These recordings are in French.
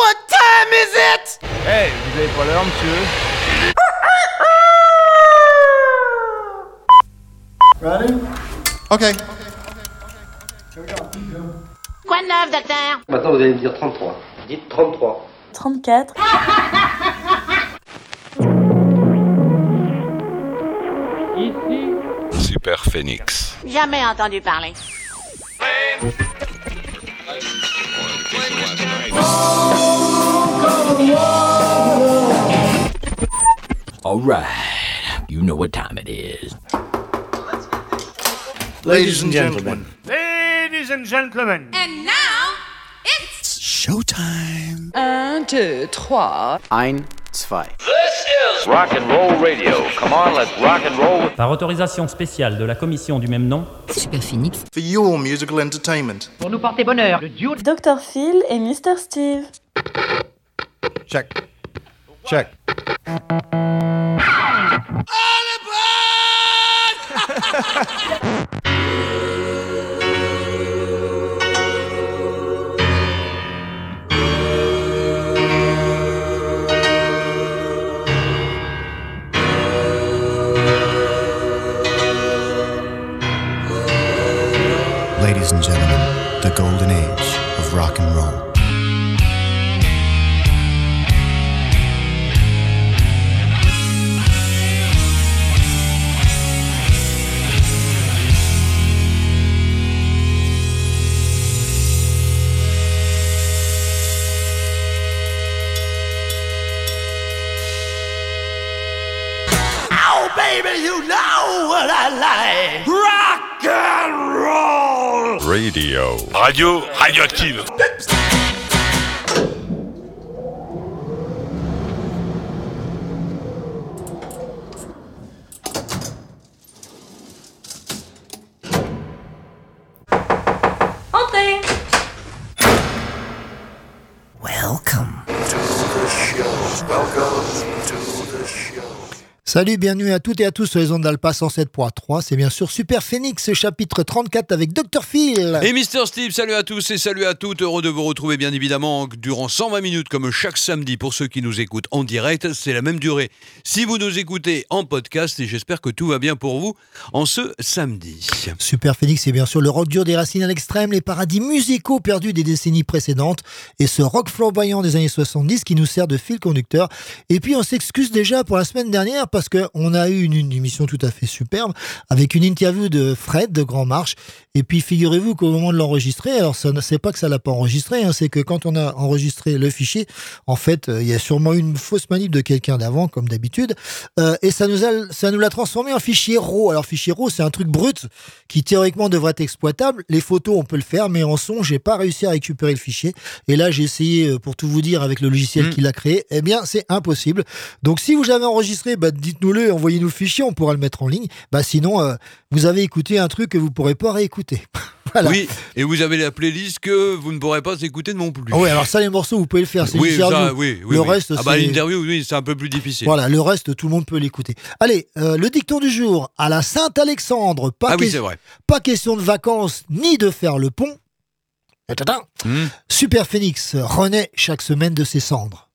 What time is it? Hey, vous avez pas l'heure, monsieur Ready? Okay. Quoi de neuf, docteur? Maintenant, vous allez me dire 33. Dites 33. 34. Super Phoenix. Jamais entendu parler. All right. You know what time it is. Ladies and gentlemen. Ladies and gentlemen And now, it's... Showtime. Un, deux, trois. Ein, zwei. Rock and roll radio. Come on, let's rock and roll. Par autorisation spéciale de la commission du même nom, Super Phoenix. For your musical entertainment. Pour nous porter bonheur, le duo Dr. Phil et Mr. Steve. Check. Check. Ladies and gentlemen, the golden age of rock and roll. Oh, baby, you know what I like. Rock and roll. Radio. Radio radioactive. Salut, bienvenue à toutes et à tous sur les ondes d'Alpa 107.3. C'est bien sûr Super Phoenix, chapitre 34 avec Dr. Phil. Et Mister Steve, salut à tous et salut à toutes. Heureux de vous retrouver bien évidemment durant 120 minutes comme chaque samedi pour ceux qui nous écoutent en direct. C'est la même durée si vous nous écoutez en podcast et j'espère que tout va bien pour vous en ce samedi. Super Phoenix, c'est bien sûr le rock dur des racines à l'extrême, les paradis musicaux perdus des décennies précédentes et ce rock flamboyant des années 70 qui nous sert de fil conducteur. Et puis on s'excuse déjà pour la semaine dernière parce qu'on a eu une, une émission tout à fait superbe avec une interview de Fred de Grand Marche. Et puis figurez-vous qu'au moment de l'enregistrer, alors ça ne c'est pas que ça l'a pas enregistré, hein, c'est que quand on a enregistré le fichier, en fait, euh, il y a sûrement une fausse manip de quelqu'un d'avant, comme d'habitude, euh, et ça nous a, ça nous l'a transformé en fichier RAW. Alors fichier RAW, c'est un truc brut qui théoriquement devrait être exploitable. Les photos, on peut le faire, mais en son, j'ai pas réussi à récupérer le fichier. Et là, j'ai essayé, euh, pour tout vous dire, avec le logiciel Mm. qui l'a créé. Eh bien, c'est impossible. Donc, si vous avez enregistré, bah, dites-nous-le, envoyez-nous le fichier, on pourra le mettre en ligne. Bah, sinon, euh, vous avez écouté un truc que vous pourrez pas réécouter. voilà. Oui, et vous avez la playlist que vous ne pourrez pas écouter non plus. Ah ouais, alors ça, les morceaux, vous pouvez le faire. C'est oui, ça, oui, oui, le oui. reste, ah bah, c'est- l'interview, oui, c'est un peu plus difficile. Voilà, le reste, tout le monde peut l'écouter. Allez, euh, le dicton du jour. À la Sainte-Alexandre, pas, Ah oui, c'est vrai. pas question de vacances ni de faire le pont. Hmm. Super Phoenix renaît chaque semaine de ses cendres.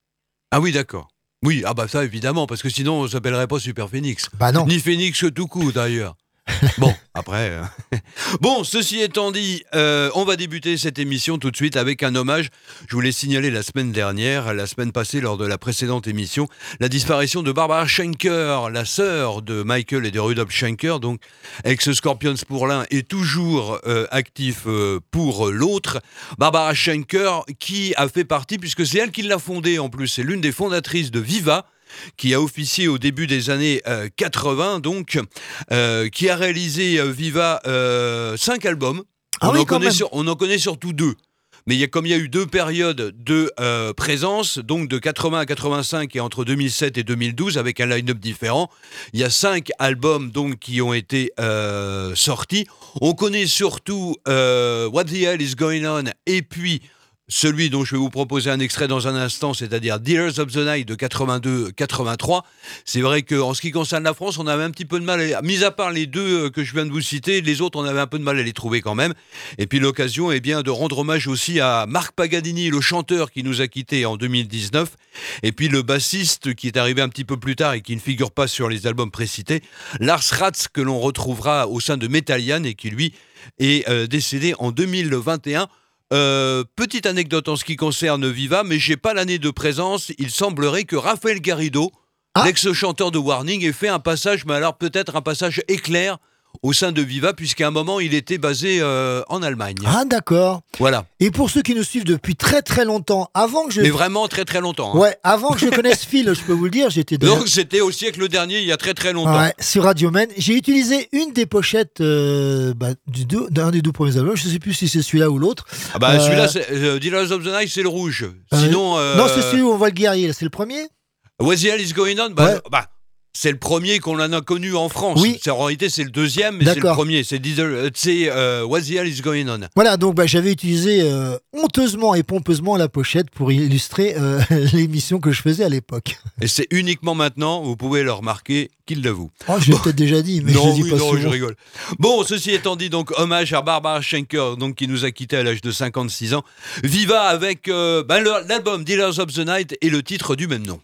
Ah oui, d'accord. Oui, ah bah ça évidemment, parce que sinon on s'appellerait pas Super Phoenix. Bah non. Ni Phoenix tout coup d'ailleurs. Bon, après. euh, bon, ceci étant dit, euh, on va débuter cette émission tout de suite avec un hommage. Je vous l'ai signalé la semaine dernière, la semaine passée lors de la précédente émission, la disparition de Barbara Schenker, la sœur de Michael et de Rudolf Schenker, donc ex-Scorpions pour l'un et toujours euh, actif pour l'autre. Barbara Schenker qui a fait partie, puisque c'est elle qui l'a fondée en plus, c'est l'une des fondatrices de Viva qui a officié au début des années euh, 80, donc, euh, qui a réalisé euh, Viva euh, cinq albums. Ah on, oui, en connaît même. sur- on en connaît surtout deux. Mais il y a, comme il y a eu deux périodes de euh, présence, donc de 80 à 85 et entre 2007 et 2012, avec un line-up différent, il y a cinq albums donc qui ont été euh, sortis. On connaît surtout euh, What the Hell is Going On et puis celui dont je vais vous proposer un extrait dans un instant, c'est-à-dire Dealers of the Night de 82-83. C'est vrai qu'en ce qui concerne la France, on avait un petit peu de mal, à, mis à part les deux euh, que je viens de vous citer, les autres, on avait un peu de mal à les trouver quand même. Et puis l'occasion est bien de rendre hommage aussi à Marc Pagadini, le chanteur qui nous a quittés en 2019, et puis le bassiste qui est arrivé un petit peu plus tard et qui ne figure pas sur les albums précités, Lars Ratz, que l'on retrouvera au sein de Metallian et qui lui est euh, décédé en 2021. Euh, petite anecdote en ce qui concerne Viva, mais j'ai pas l'année de présence. Il semblerait que Raphaël Garrido, Ah. l'ex-chanteur de Warning, ait fait un passage, mais alors peut-être un passage éclair au sein de Viva, puisqu'à un moment il était basé euh, en Allemagne. Ah, d'accord. Voilà. Et pour ceux qui nous suivent depuis très très longtemps, avant que je. Mais vraiment très très longtemps. hein. Ouais, avant que je connaisse Phil, je peux vous le dire, j'étais déjà- Donc c'était au siècle dernier, il y a très très longtemps. Ouais, sur Radio Man. J'ai utilisé une des pochettes euh, bah, d'un des deux premiers albums. Je sais plus si c'est celui-là ou l'autre. Ah bah Euh, celui-là, c'est- euh, Dealers of the Night, c'est le rouge. Euh, Sinon, Non, c'est celui où on voit le guerrier. C'est le premier? What's the Hell is Going On? Bah, Ouais. bah, c'est le premier qu'on en a connu en France. Oui. C'est- En réalité, c'est le deuxième, mais c'est le premier. C'est euh, c'est, euh, What's the Hell is Going On? Voilà, donc bah, j'avais utilisé euh, honteusement et pompeusement la pochette pour illustrer euh, l'émission que je faisais à l'époque. Et c'est uniquement maintenant, vous pouvez le remarquer, qu'il l'avoue. Oh, je l'ai peut-être déjà dit, mais je non, oui, pas non, je rigole. Bon, ceci étant dit, donc hommage à Barbara Schenker, donc qui nous a quittés à l'âge de 56 ans. Viva avec ben, l'album Dealers of the Night et le titre du même nom.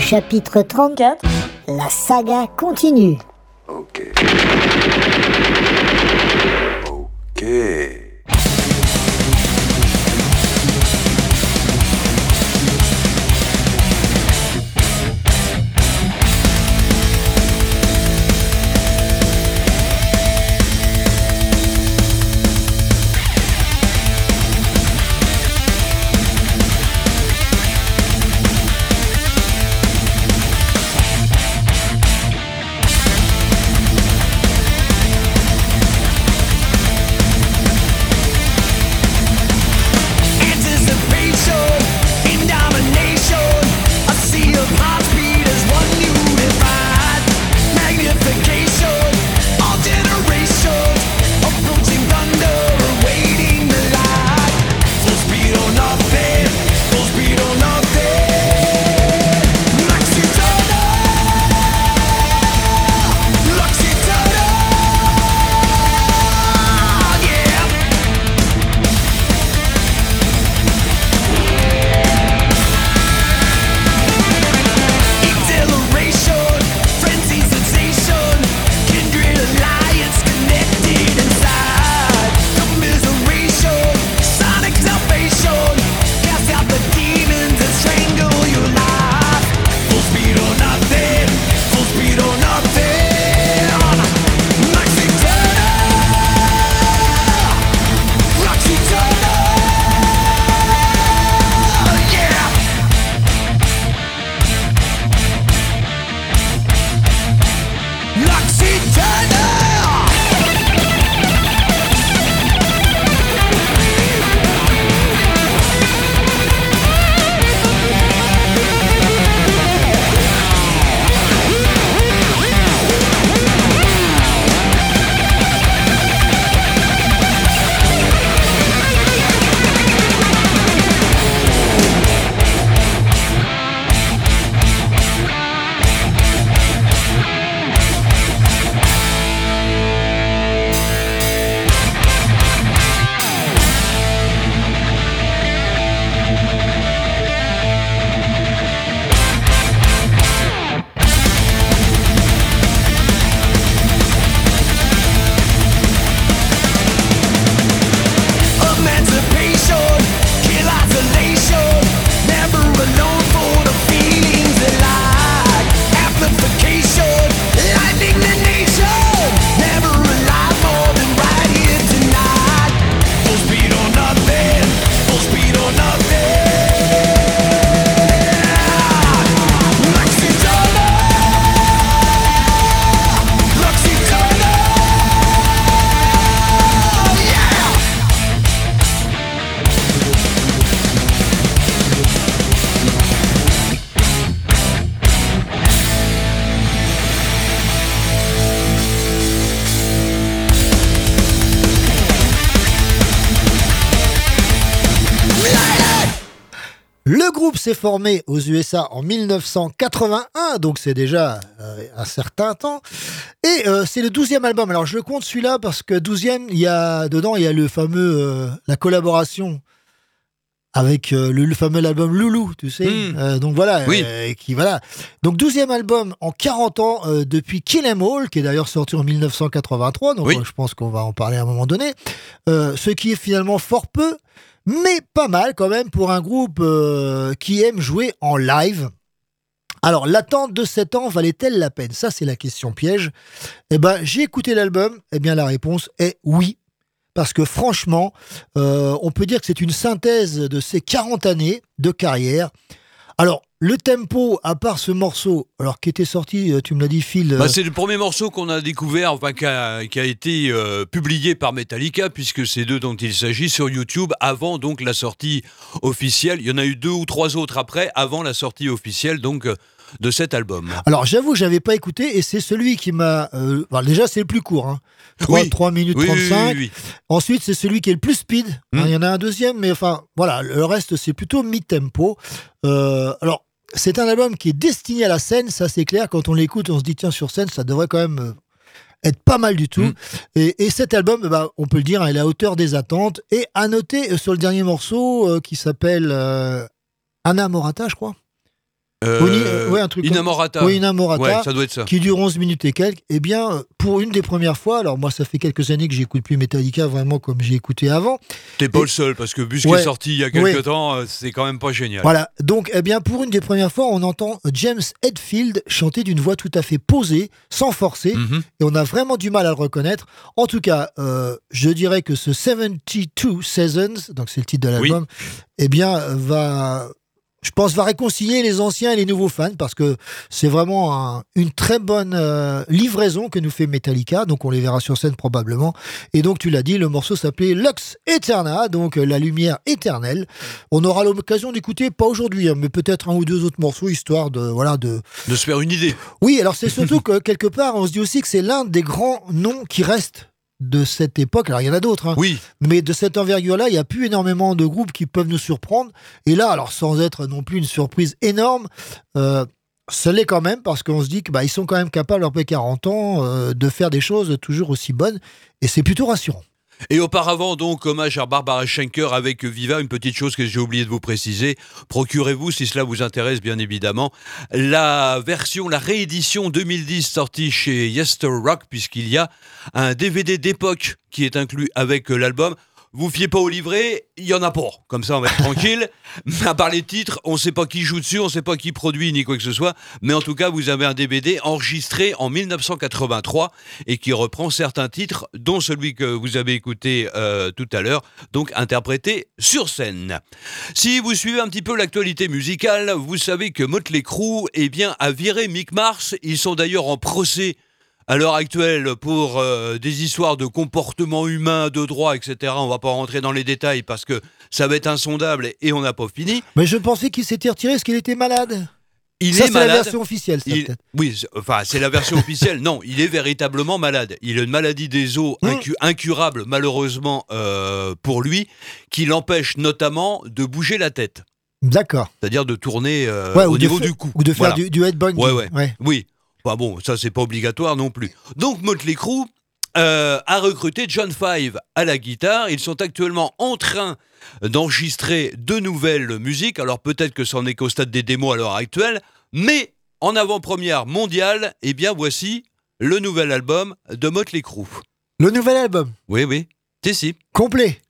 Chapitre 34 La saga continue. S'est formé aux USA en 1981, donc c'est déjà euh, un certain temps. Et euh, c'est le 12e album. Alors je le compte celui-là parce que 12e, il y a dedans, il y a le fameux euh, la collaboration avec le, le fameux album Loulou, tu sais. Mm. Euh, donc voilà, Oui. qui voilà. Donc 12e album en 40 ans depuis Kill 'Em All, qui est d'ailleurs sorti en 1983. Donc Oui. je pense qu'on va en parler à un moment donné. Ce qui est finalement fort peu, mais pas mal quand même pour un groupe euh, qui aime jouer en live. Alors, l'attente de 7 ans valait-elle la peine? Ça, c'est la question piège. Eh ben, j'ai écouté l'album. Eh bien, la réponse est oui. Parce que franchement, euh, on peut dire que c'est une synthèse de ces 40 années de carrière. Alors, le tempo, à part ce morceau, alors qui était sorti, euh, tu me l'as dit, Phil. euh, Bah, c'est le premier morceau qu'on a découvert, enfin, qui a, été euh, publié par Metallica, puisque c'est d'eux dont il s'agit sur YouTube, avant donc la sortie officielle. Il y en a eu deux ou trois autres après, avant la sortie officielle donc euh, de cet album. Alors j'avoue, j'avais pas écouté et c'est celui qui m'a. euh, déjà, c'est le plus court. Hein. 3, Oui. 3 minutes Oui, oui, 35. oui, oui. Ensuite, c'est celui qui est le plus speed. Hein, Hmm. Il y en a un deuxième, mais enfin, voilà, le reste, c'est plutôt mid-tempo. Euh, alors, c'est un album qui est destiné à la scène, ça c'est clair. Quand on l'écoute, on se dit, tiens, sur scène, ça devrait quand même euh, être pas mal du tout. Mm. Et, et cet album, bah, on peut le dire, hein, il est à hauteur des attentes. Et à noter euh, sur le dernier morceau euh, qui s'appelle euh, Anna Morata, je crois. Euh, euh, ouais, un truc comme- Inamorata. Oui, Inamorata. Ouais, ça doit être ça. qui dure 11 minutes et quelques, eh bien, pour une des premières fois, alors moi, ça fait quelques années que j'écoute plus Metallica vraiment comme j'ai écouté avant. T'es pas Et- le seul, parce que qui Ouais. est sorti il y a quelques Ouais. temps, euh, c'est quand même pas génial. Voilà. Donc, eh bien, pour une des premières fois, on entend James Hetfield chanter d'une voix tout à fait posée, sans forcer, Mhm. et on a vraiment du mal à le reconnaître. En tout cas, euh, je dirais que ce 72 Seasons, donc c'est le titre de l'album, eh bien, va, je pense, va réconcilier les anciens et les nouveaux fans parce que c'est vraiment un- une très bonne euh, livraison que nous fait Metallica. Donc, on les verra sur scène probablement. Et donc, tu l'as dit, le morceau s'appelait Lux Eterna, donc euh, la lumière éternelle. On aura l'occasion d'écouter, pas aujourd'hui, hein, mais peut-être un ou deux autres morceaux, histoire de, voilà, de, De se faire une idée. oui, alors c'est surtout que quelque part, on se dit aussi que c'est l'un des grands noms qui restent de cette époque. Alors il y en a d'autres, hein, Oui, mais de cette envergure-là, il n'y a plus énormément de groupes qui peuvent nous surprendre. Et là, alors sans être non plus une surprise énorme, euh, ça l'est quand même parce qu'on se dit qu'ils sont quand même capables, après 40 ans, euh, de faire des choses toujours aussi bonnes. Et c'est plutôt rassurant. Et auparavant, donc, hommage à Barbara Schenker avec Viva, une petite chose que j'ai oublié de vous préciser. Procurez-vous, si cela vous intéresse, bien évidemment, la version, la réédition 2010 sortie chez Yester Rock, puisqu'il y a un DVD d'époque qui est inclus avec euh, l'album. Vous fiez pas au livret, il y en a pas. Comme ça, on va être tranquille. Mais à part les titres, on sait pas qui joue dessus, on sait pas qui produit ni quoi que ce soit. Mais en tout cas, vous avez un DVD enregistré en 1983 et qui reprend certains titres, dont celui que vous avez écouté euh, tout à l'heure, donc interprété sur scène. Si vous suivez un petit peu l'actualité musicale, vous savez que Motley Crue eh bien, a viré Mick Mars. Ils sont d'ailleurs en procès à l'heure actuelle pour euh, des histoires de comportement humain, de droit, etc. On va pas rentrer dans les détails parce que ça va être insondable et on n'a pas fini. Mais je pensais qu'il s'était retiré parce qu'il était malade? Il ça, est c'est la version officielle, ça, Il- peut-être. oui, enfin, c'est la version officielle. Non, il est véritablement malade. Il a une maladie des os incu- incurable, malheureusement, euh, pour lui, qui l'empêche notamment de bouger la tête. D'accord. C'est-à-dire de tourner euh, Ouais, au niveau fa- du cou. Ou de faire Voilà. du, du. Ouais, ouais. Oui. Bon, ça, c'est pas obligatoire non plus. Donc, Motley Crue euh, a recruté John Five à la guitare. Ils sont actuellement en train d'enregistrer de nouvelles musiques. Alors, peut-être que ça en est qu'au stade des démos à l'heure actuelle. Mais, en avant-première mondiale, eh bien, voici le nouvel album de Motley Crue. Le nouvel album, Oui, oui. Si, si. complet?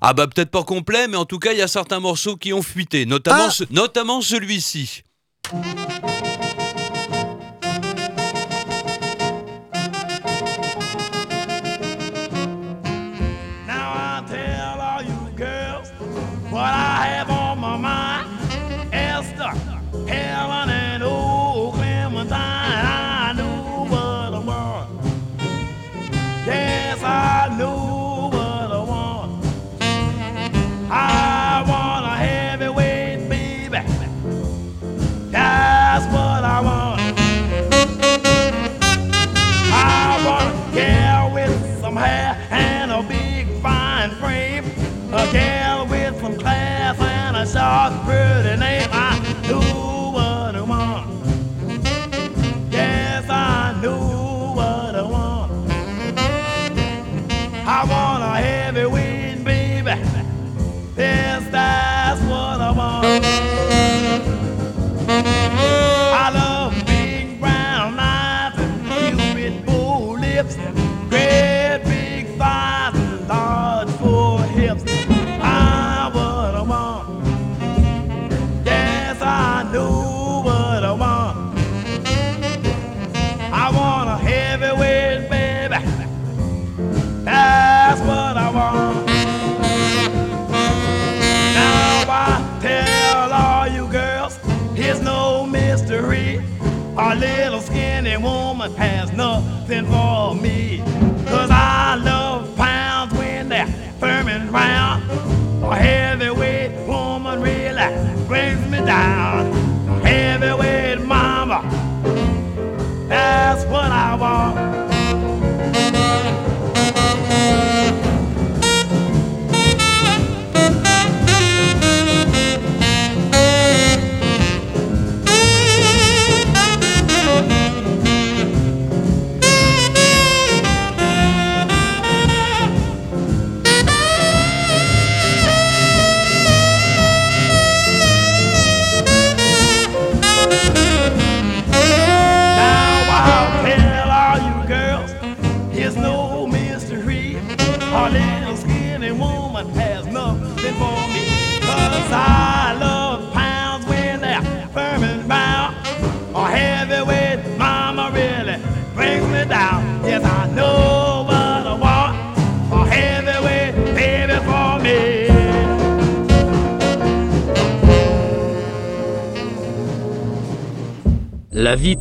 Ah bah peut-être pas complet, mais en tout cas, il y a certains morceaux qui ont fuité, notamment, Ah ce- notamment celui-ci.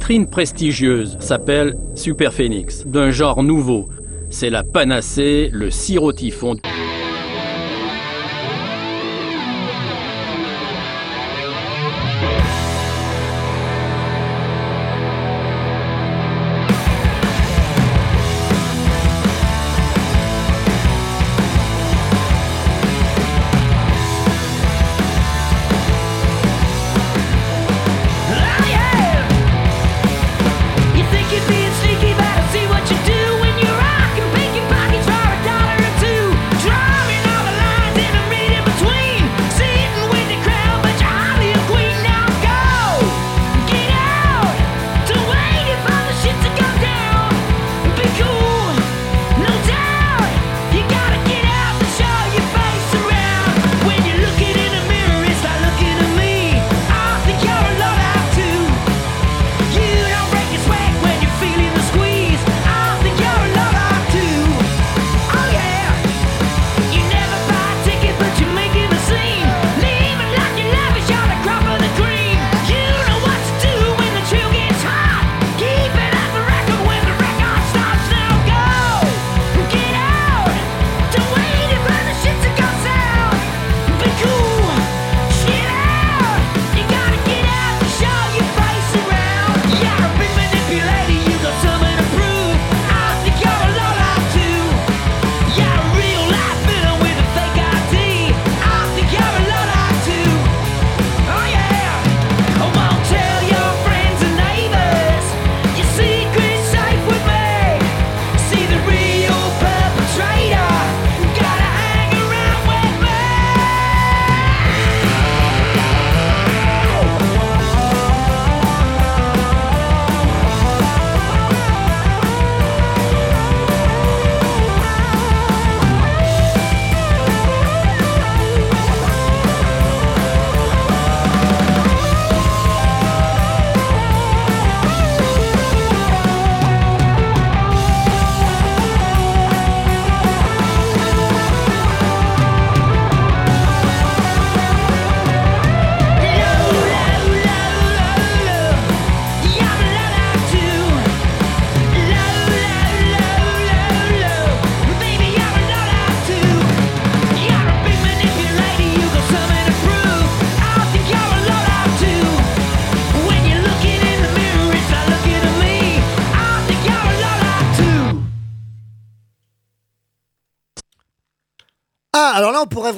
Vitrine prestigieuse s'appelle Super Phoenix, d'un genre nouveau. C'est la panacée, le sirotifon.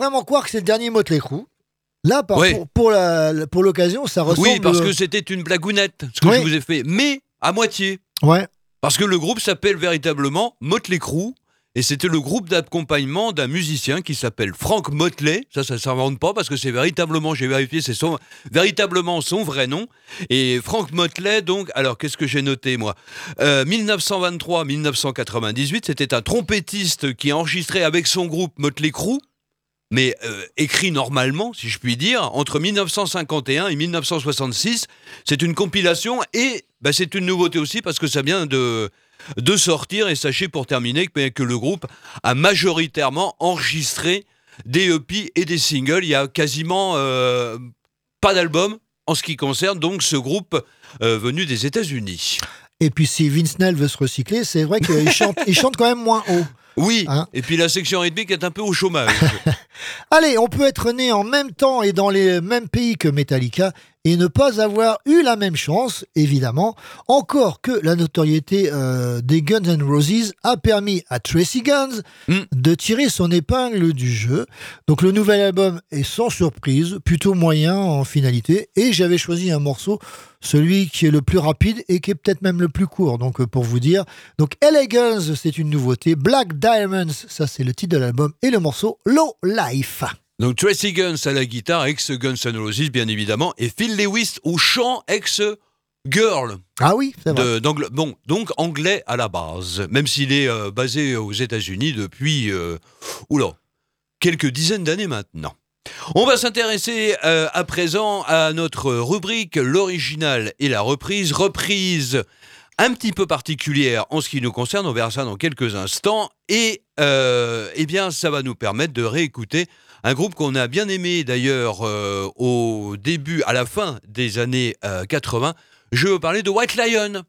Vraiment croire que c'est le dernier Motley Crue. Là, par- Ouais. pour, pour la- pour l'occasion, ça ressemble. Oui, parce que c'était une blagounette, ce que Oui. je vous ai fait, mais à moitié. Ouais. Parce que le groupe s'appelle véritablement Motley Crue. Et c'était le groupe d'accompagnement d'un musicien qui s'appelle Frank Motley. Ça, ça ne s'invente pas parce que c'est véritablement, j'ai vérifié, c'est son, véritablement son vrai nom. Et Frank Motley, donc, alors qu'est-ce que j'ai noté moi? Euh, 1923-1998, c'était un trompettiste qui a enregistré avec son groupe Motley Crue mais euh, écrit normalement, si je puis dire, entre 1951 et 1966. C'est une compilation et bah, c'est une nouveauté aussi parce que ça vient de, de sortir. Et sachez pour terminer que, que le groupe a majoritairement enregistré des EP et des singles. Il y a quasiment euh, pas d'album en ce qui concerne donc ce groupe euh, venu des États-Unis. Et puis, si Vince Neil veut se recycler, c'est vrai qu'il chante, il chante quand même moins haut. Oui, Hein? et puis la section rythmique est un peu au chômage. Allez, on peut être né en même temps et dans les mêmes pays que Metallica et ne pas avoir eu la même chance, évidemment. Encore que la notoriété euh, des Guns N' Roses a permis à Tracy Guns Mm. de tirer son épingle du jeu. Donc le nouvel album est sans surprise, plutôt moyen en finalité. Et j'avais choisi un morceau, celui qui est le plus rapide et qui est peut-être même le plus court. Donc euh, pour vous dire, donc LA Guns, c'est une nouveauté. Black Diamonds, ça c'est le titre de l'album et le morceau Low Life. Donc Tracy Guns à la guitare, ex Guns N' Roses bien évidemment, et Phil Lewis au chant, ex Girl. Ah oui, c'est vrai. De- bon, donc anglais à la base, même s'il est euh, basé aux États-Unis depuis, euh, oula, quelques dizaines d'années maintenant. On va s'intéresser euh, à présent à notre rubrique l'original et la reprise. Reprise un petit peu particulière en ce qui nous concerne, on verra ça dans quelques instants. Et euh, eh bien, ça va nous permettre de réécouter un groupe qu'on a bien aimé d'ailleurs euh, au début, à la fin des années euh, 80. je veux parler de White Lion.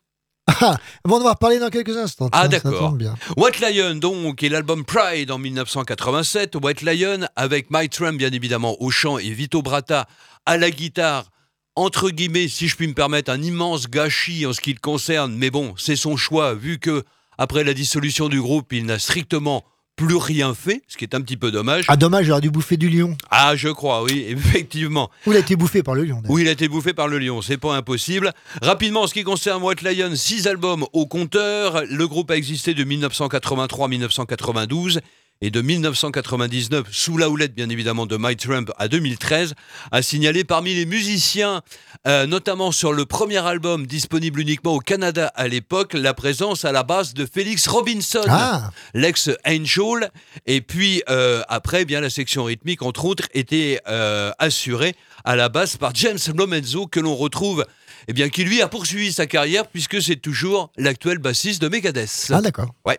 Ah, bon, on va en reparler dans quelques instants. Ah d'accord. White Lion donc et l'album Pride en 1987. White Lion avec Mike Trump bien évidemment au chant et Vito Bratta à la guitare. Entre guillemets, si je puis me permettre, un immense gâchis en ce qui le concerne. Mais bon, c'est son choix vu que après la dissolution du groupe, il n'a strictement plus rien fait, ce qui est un petit peu dommage. Ah, dommage, j'aurais dû bouffer du lion. Ah, je crois, oui, effectivement. Ou il a été bouffé par le lion. Oui, il a été bouffé par le lion, c'est pas impossible. Rapidement, en ce qui concerne White Lion, six albums au compteur. Le groupe a existé de 1983 à 1992 et de 1999, sous la houlette bien évidemment de Mike Trump à 2013, a signalé parmi les musiciens, euh, notamment sur le premier album disponible uniquement au Canada à l'époque, la présence à la basse de Félix Robinson, Ah. l'ex Angel, et puis euh, après, bien la section rythmique entre autres était euh, assurée à la basse par James Lomenzo que l'on retrouve, eh bien qui lui a poursuivi sa carrière puisque c'est toujours l'actuel bassiste de Megadeth. Ah, d'accord. Ouais.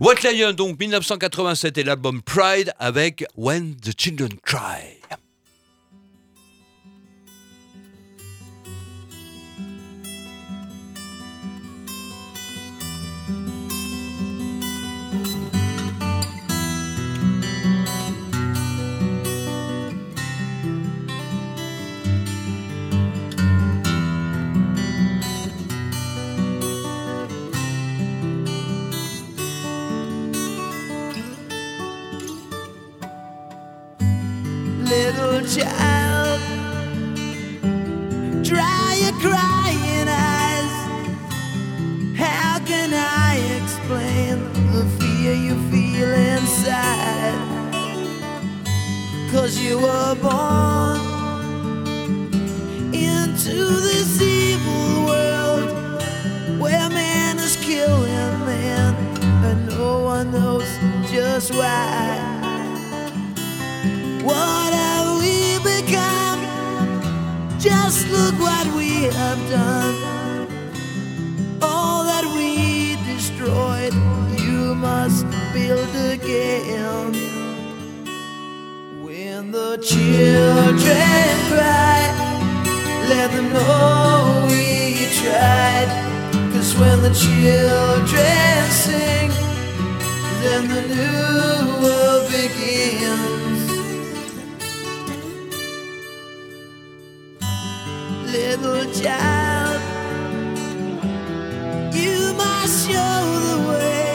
White Lion, donc 1987 et l'album Pride avec When the Children Cry. Little child. Dry your crying eyes. How can I explain the fear you feel inside? Cause you were born into this evil world where man is killing man and no one knows just why. What have we become? Just look what we have done. All that we destroyed, you must build again. When the children cry, let them know we tried. Cause when the children sing, then the new world begins. Little child. You must show the way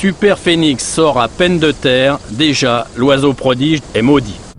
Super Phénix sort à peine de terre, déjà l'oiseau prodige est maudit.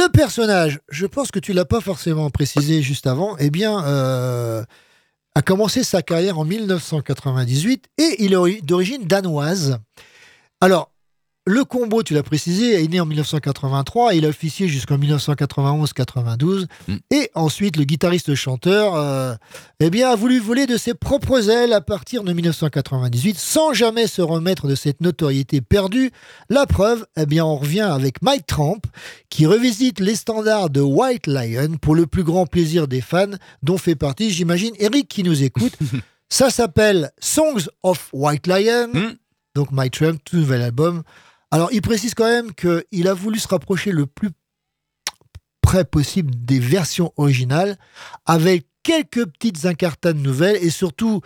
Le personnage, je pense que tu l'as pas forcément précisé juste avant, eh bien, euh, a commencé sa carrière en 1998 et il est d'origine danoise. Alors, le combo, tu l'as précisé, est né en 1983. Il a officié jusqu'en 1991-92. Mm. Et ensuite, le guitariste-chanteur euh, eh bien, a voulu voler de ses propres ailes à partir de 1998 sans jamais se remettre de cette notoriété perdue. La preuve, eh bien, on revient avec Mike Tramp qui revisite les standards de White Lion pour le plus grand plaisir des fans dont fait partie, j'imagine, Eric qui nous écoute. Ça s'appelle Songs of White Lion. Mm. Donc Mike Trump, tout nouvel album. Alors il précise quand même qu'il a voulu se rapprocher le plus près possible des versions originales avec quelques petites incartades nouvelles et surtout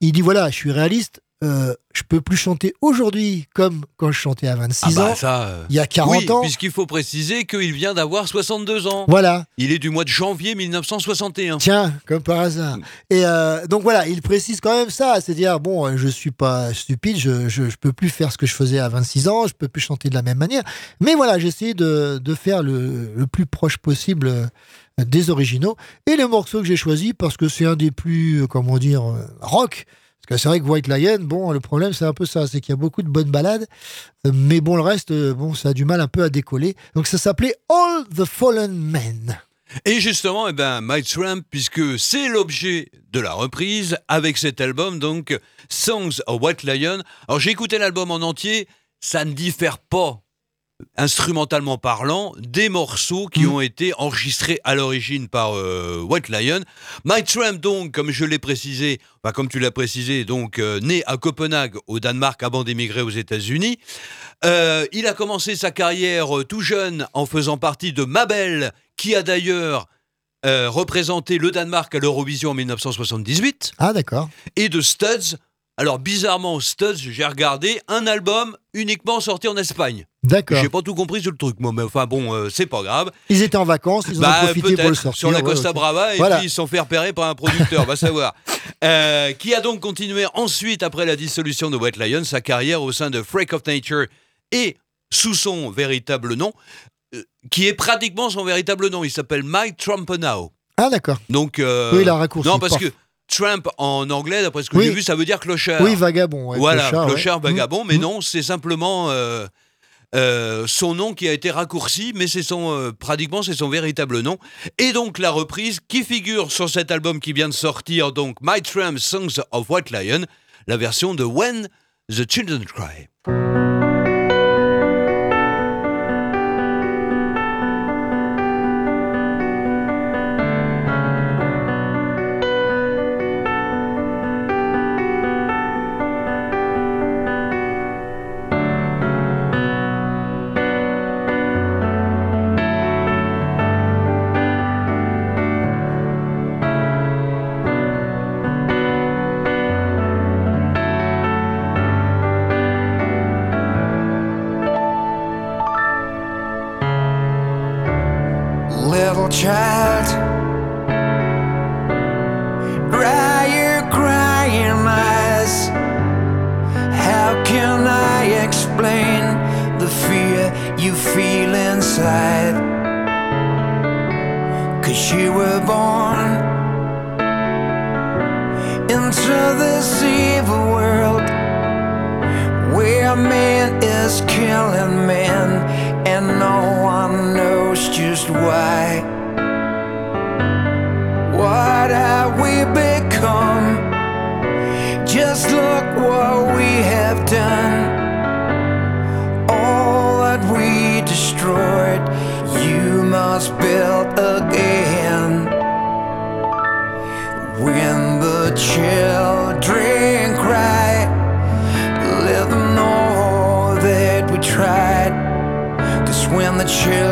il dit voilà je suis réaliste euh, je peux plus chanter aujourd'hui comme quand je chantais à 26 Ah bah ans ça, euh, il y a 40 oui, ans puisqu'il faut préciser qu'il vient d'avoir 62 ans. voilà Il est du mois de janvier 1961. Tiens, comme par hasard. Et euh, donc voilà, il précise quand même ça, c'est-à-dire bon, euh, je suis pas stupide, je, je je peux plus faire ce que je faisais à 26 ans, je peux plus chanter de la même manière, mais voilà, j'ai essayé de, de faire le, le plus proche possible des originaux et le morceau que j'ai choisi parce que c'est un des plus, comment dire, rock. Parce que c'est vrai que White Lion, bon, le problème c'est un peu ça, c'est qu'il y a beaucoup de bonnes balades, euh, mais bon, le reste, euh, bon, ça a du mal un peu à décoller. Donc ça s'appelait All the Fallen Men. Et justement, eh ben, Mike Tramp, puisque c'est l'objet de la reprise avec cet album, donc Songs of White Lion. Alors j'ai écouté l'album en entier, ça ne diffère pas, instrumentalement parlant, des morceaux qui ont été enregistrés à l'origine par euh, White Lion. Mike Tramp, donc, comme je l'ai précisé, enfin, comme tu l'as précisé, donc euh, né à Copenhague, au Danemark, avant d'émigrer aux États-Unis. Euh, il a commencé sa carrière tout jeune en faisant partie de Mabel, qui a d'ailleurs représenté le Danemark à l'Eurovision en 1978, Ah d'accord. et de Studs. Alors bizarrement, Studs, j'ai regardé un album uniquement sorti en Espagne. D'accord. J'ai pas tout compris sur le truc, moi, mais enfin bon, euh, c'est pas grave. Ils étaient en vacances, ils Bah, ont profité pour le sortir. sur la Costa. Brava et Voilà. puis ils sont fait repérer par un producteur, va savoir. Euh, qui a donc continué ensuite, après la dissolution de White Lion, sa carrière au sein de Freak of Nature et sous son véritable nom, euh, qui est pratiquement son véritable nom. Il s'appelle Mike Trumpenau. Ah d'accord. Donc, Oui, il a raccourci, Non, parce que Trump en anglais, d'après ce que Oui. j'ai vu, ça veut dire clochard. Oui, vagabond. ouais, voilà, clochard, clochard, ouais. vagabond, Mmh. mais Mmh. non, c'est simplement euh, son nom qui a été raccourci, mais c'est son euh, pratiquement c'est son véritable nom. Et donc la reprise qui figure sur cet album qui vient de sortir, donc My Tramp Songs of White Lion, la version de When the Children Cry. Little child. Dry your crying eyes. How can I explain the fear you feel inside? Cause you were born into this evil world where man is killing man and no one knows just why. When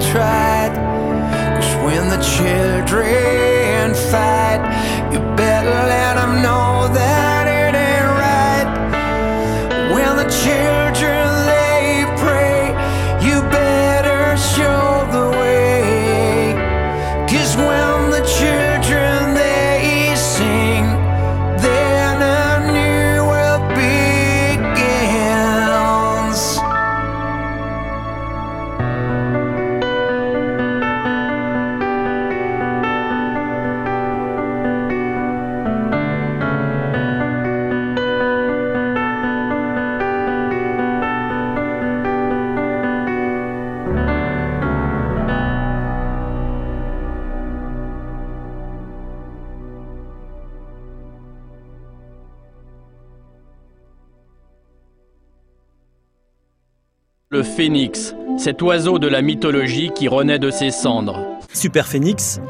tried. Cause when the children phénix, cet oiseau de la mythologie qui renaît de ses cendres. Superphénix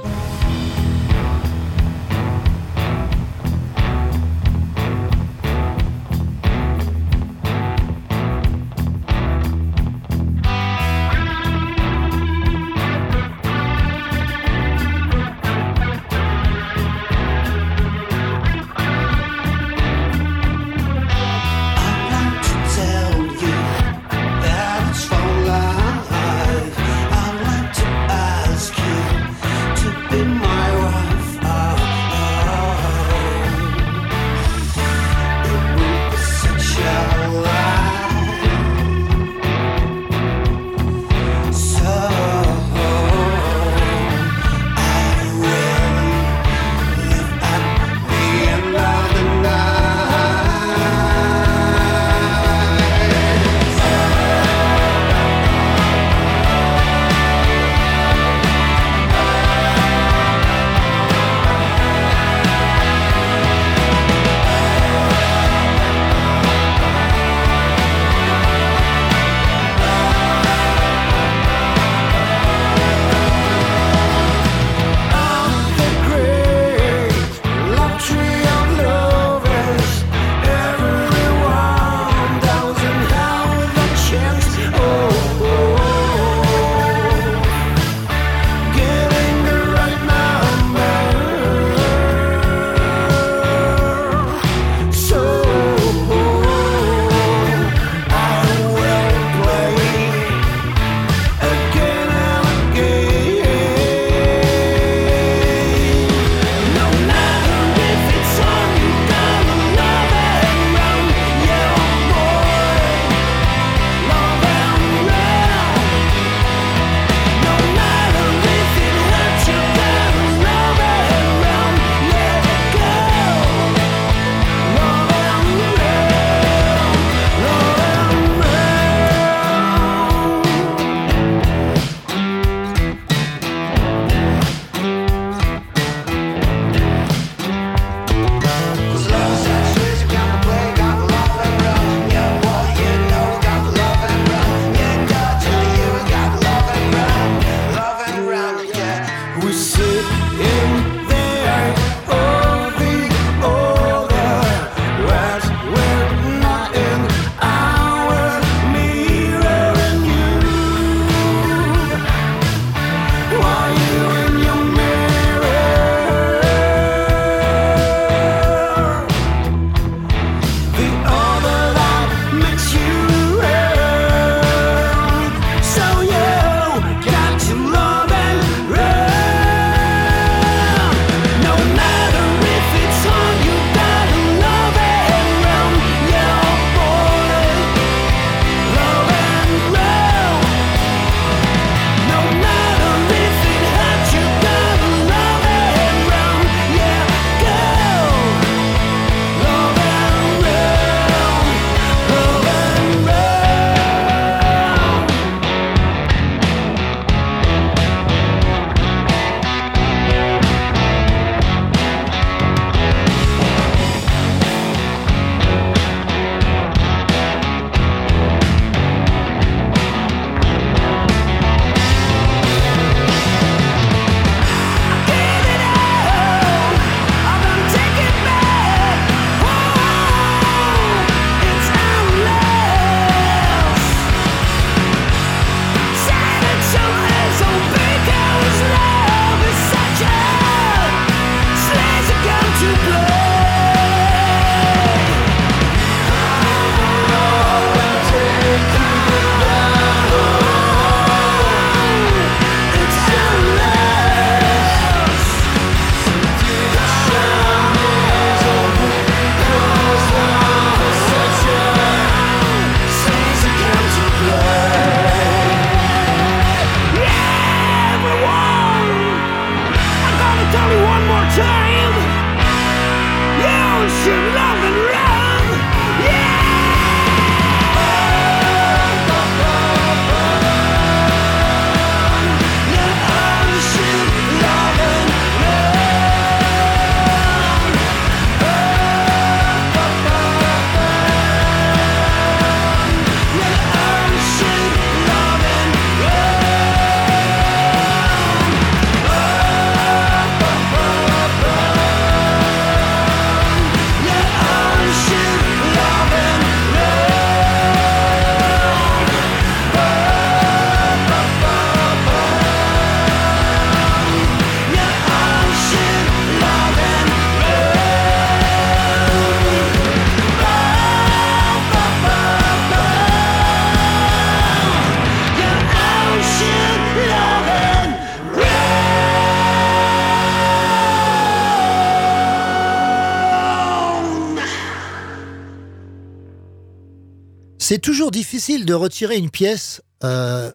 c'est toujours difficile de retirer une pièce euh,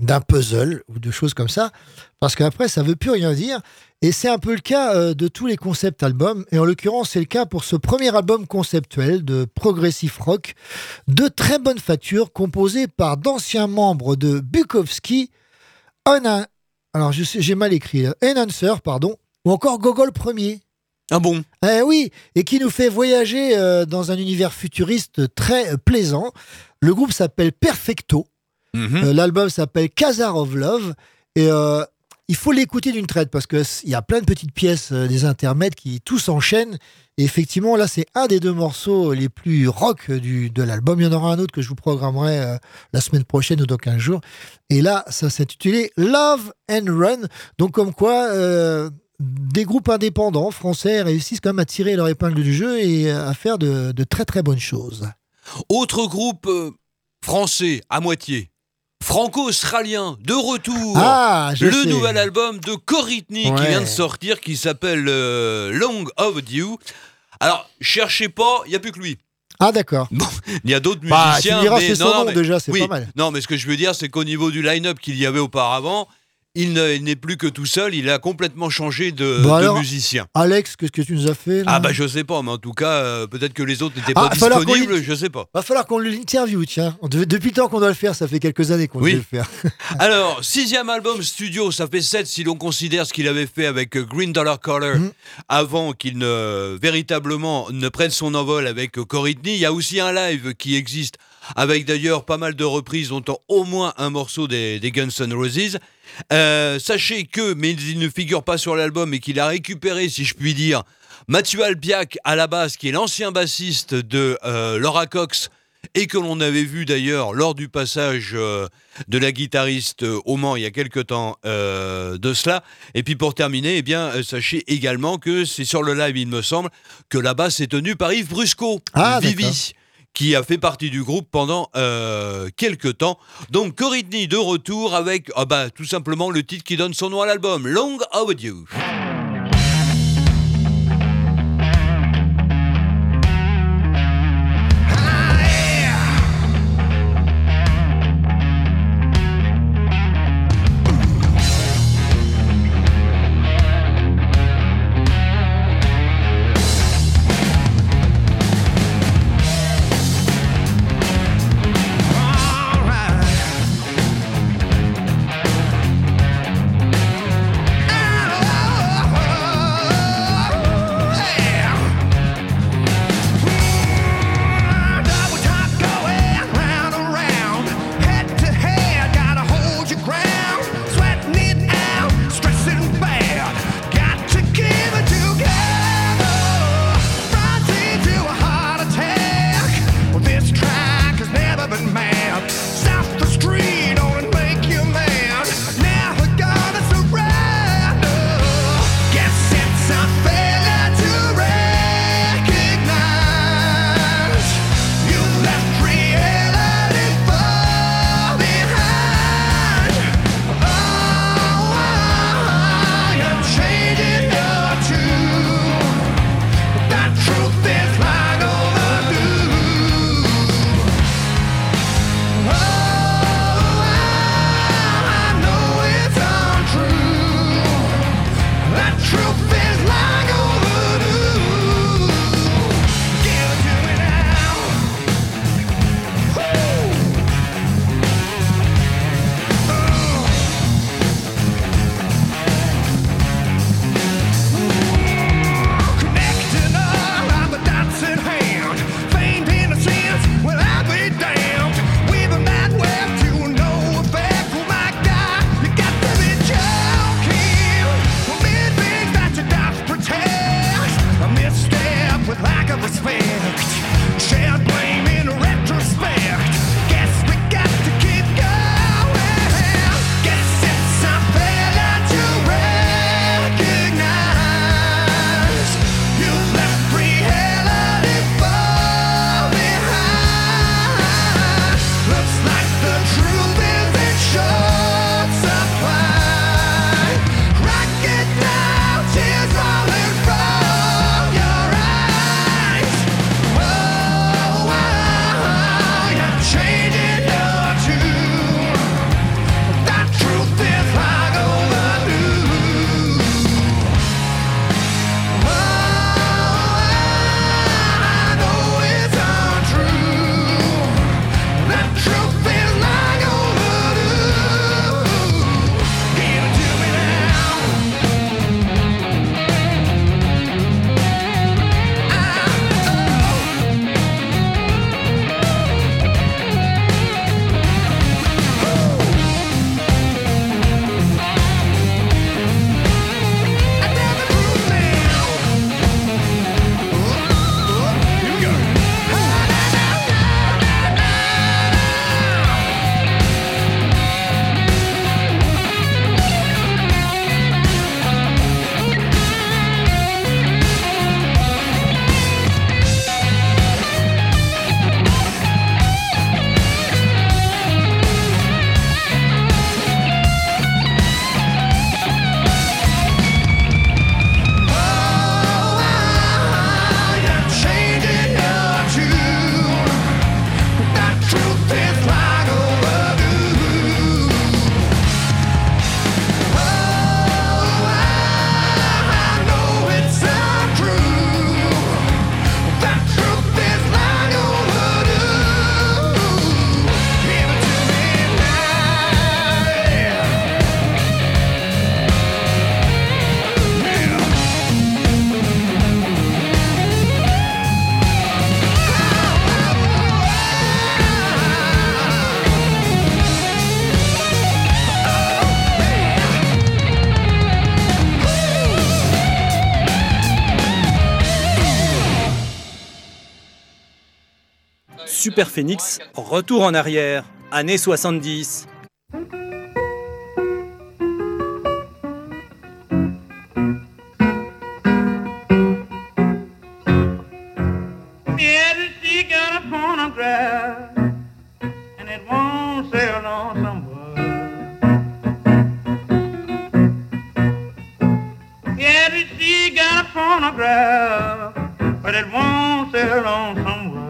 d'un puzzle ou de choses comme ça, parce qu'après, ça veut plus rien dire. Et c'est un peu le cas euh, de tous les concept albums. Et en l'occurrence, c'est le cas pour ce premier album conceptuel de progressive rock de très bonne facture, composé par d'anciens membres de Bukowski, Onan- alors j'ai mal écrit, Enhancer, pardon, ou encore Gogol Premier. Ah bon? Eh oui, et qui nous fait voyager euh, dans un univers futuriste très euh, plaisant. Le groupe s'appelle Perfecto. Mhm. Euh, L'album s'appelle Khazar of Love. Et il faut l'écouter d'une traite parce qu'il y a plein de petites pièces, des intermèdes qui tous s'enchaînent. Et effectivement, là, c'est un des deux morceaux les plus rock du, de l'album. Il y en aura un autre que je vous programmerai la semaine prochaine ou dans 15 jours. Et là, ça s'intitulait Love and Run. Donc, comme quoi, des groupes indépendants français réussissent quand même à tirer leur épingle du jeu et à faire de, de très très bonnes choses. Autre groupe euh, français à moitié. Franco-australien, de retour. Ah, je le sais. nouvel album de Coritney qui Ouais. vient de sortir, qui s'appelle euh, Long Overdue. Alors, cherchez pas, il n'y a plus que lui. Ah, d'accord. Il y a d'autres Bah, musiciens. tu me diras, mais c'est son non, nom mais- déjà, c'est oui. pas mal. Non, mais ce que je veux dire, c'est qu'au niveau du line-up qu'il y avait auparavant, il ne- il n'est plus que tout seul, il a complètement changé de, Bon, de alors, musicien. Alex, qu'est-ce que tu nous as fait là Ah bah je sais pas, mais en tout cas, euh, peut-être que les autres n'étaient Ah, pas disponibles, je sais pas. Va falloir qu'on l'interview, tiens. Depuis le temps qu'on doit le faire, ça fait quelques années qu'on Oui. devait le faire. Alors, sixième album studio, ça fait sept si l'on considère ce qu'il avait fait avec euh, Green Dollar Color Mhm. avant qu'il ne véritablement ne prenne son envol avec euh, Coritney. Il y a aussi un live qui existe avec d'ailleurs pas mal de reprises, dont au moins un morceau des, des Guns N' Roses. Euh, sachez que, mais il ne figure pas sur l'album et qu'il a récupéré, si je puis dire, Mathieu Albiac à la basse, qui est l'ancien bassiste de euh, Laura Cox et que l'on avait vu d'ailleurs lors du passage euh, de la guitariste euh, au Mans il y a quelque temps euh, de cela. Et puis pour terminer, eh bien, sachez également que c'est sur le live, il me semble, que la basse est tenue par Yves Brusco, Ah, Vivi, d'accord. Qui a fait partie du groupe pendant euh, quelques temps. Donc Coritney de retour avec ah bah, tout simplement le titre qui donne son nom à l'album, Long Overdue. Super Phoenix, retour en arrière, années 70. Yeah, she got a phonograph, and it won't sell on somewhere. Yeah, she got a phonograph, but it won't sell on somewhere.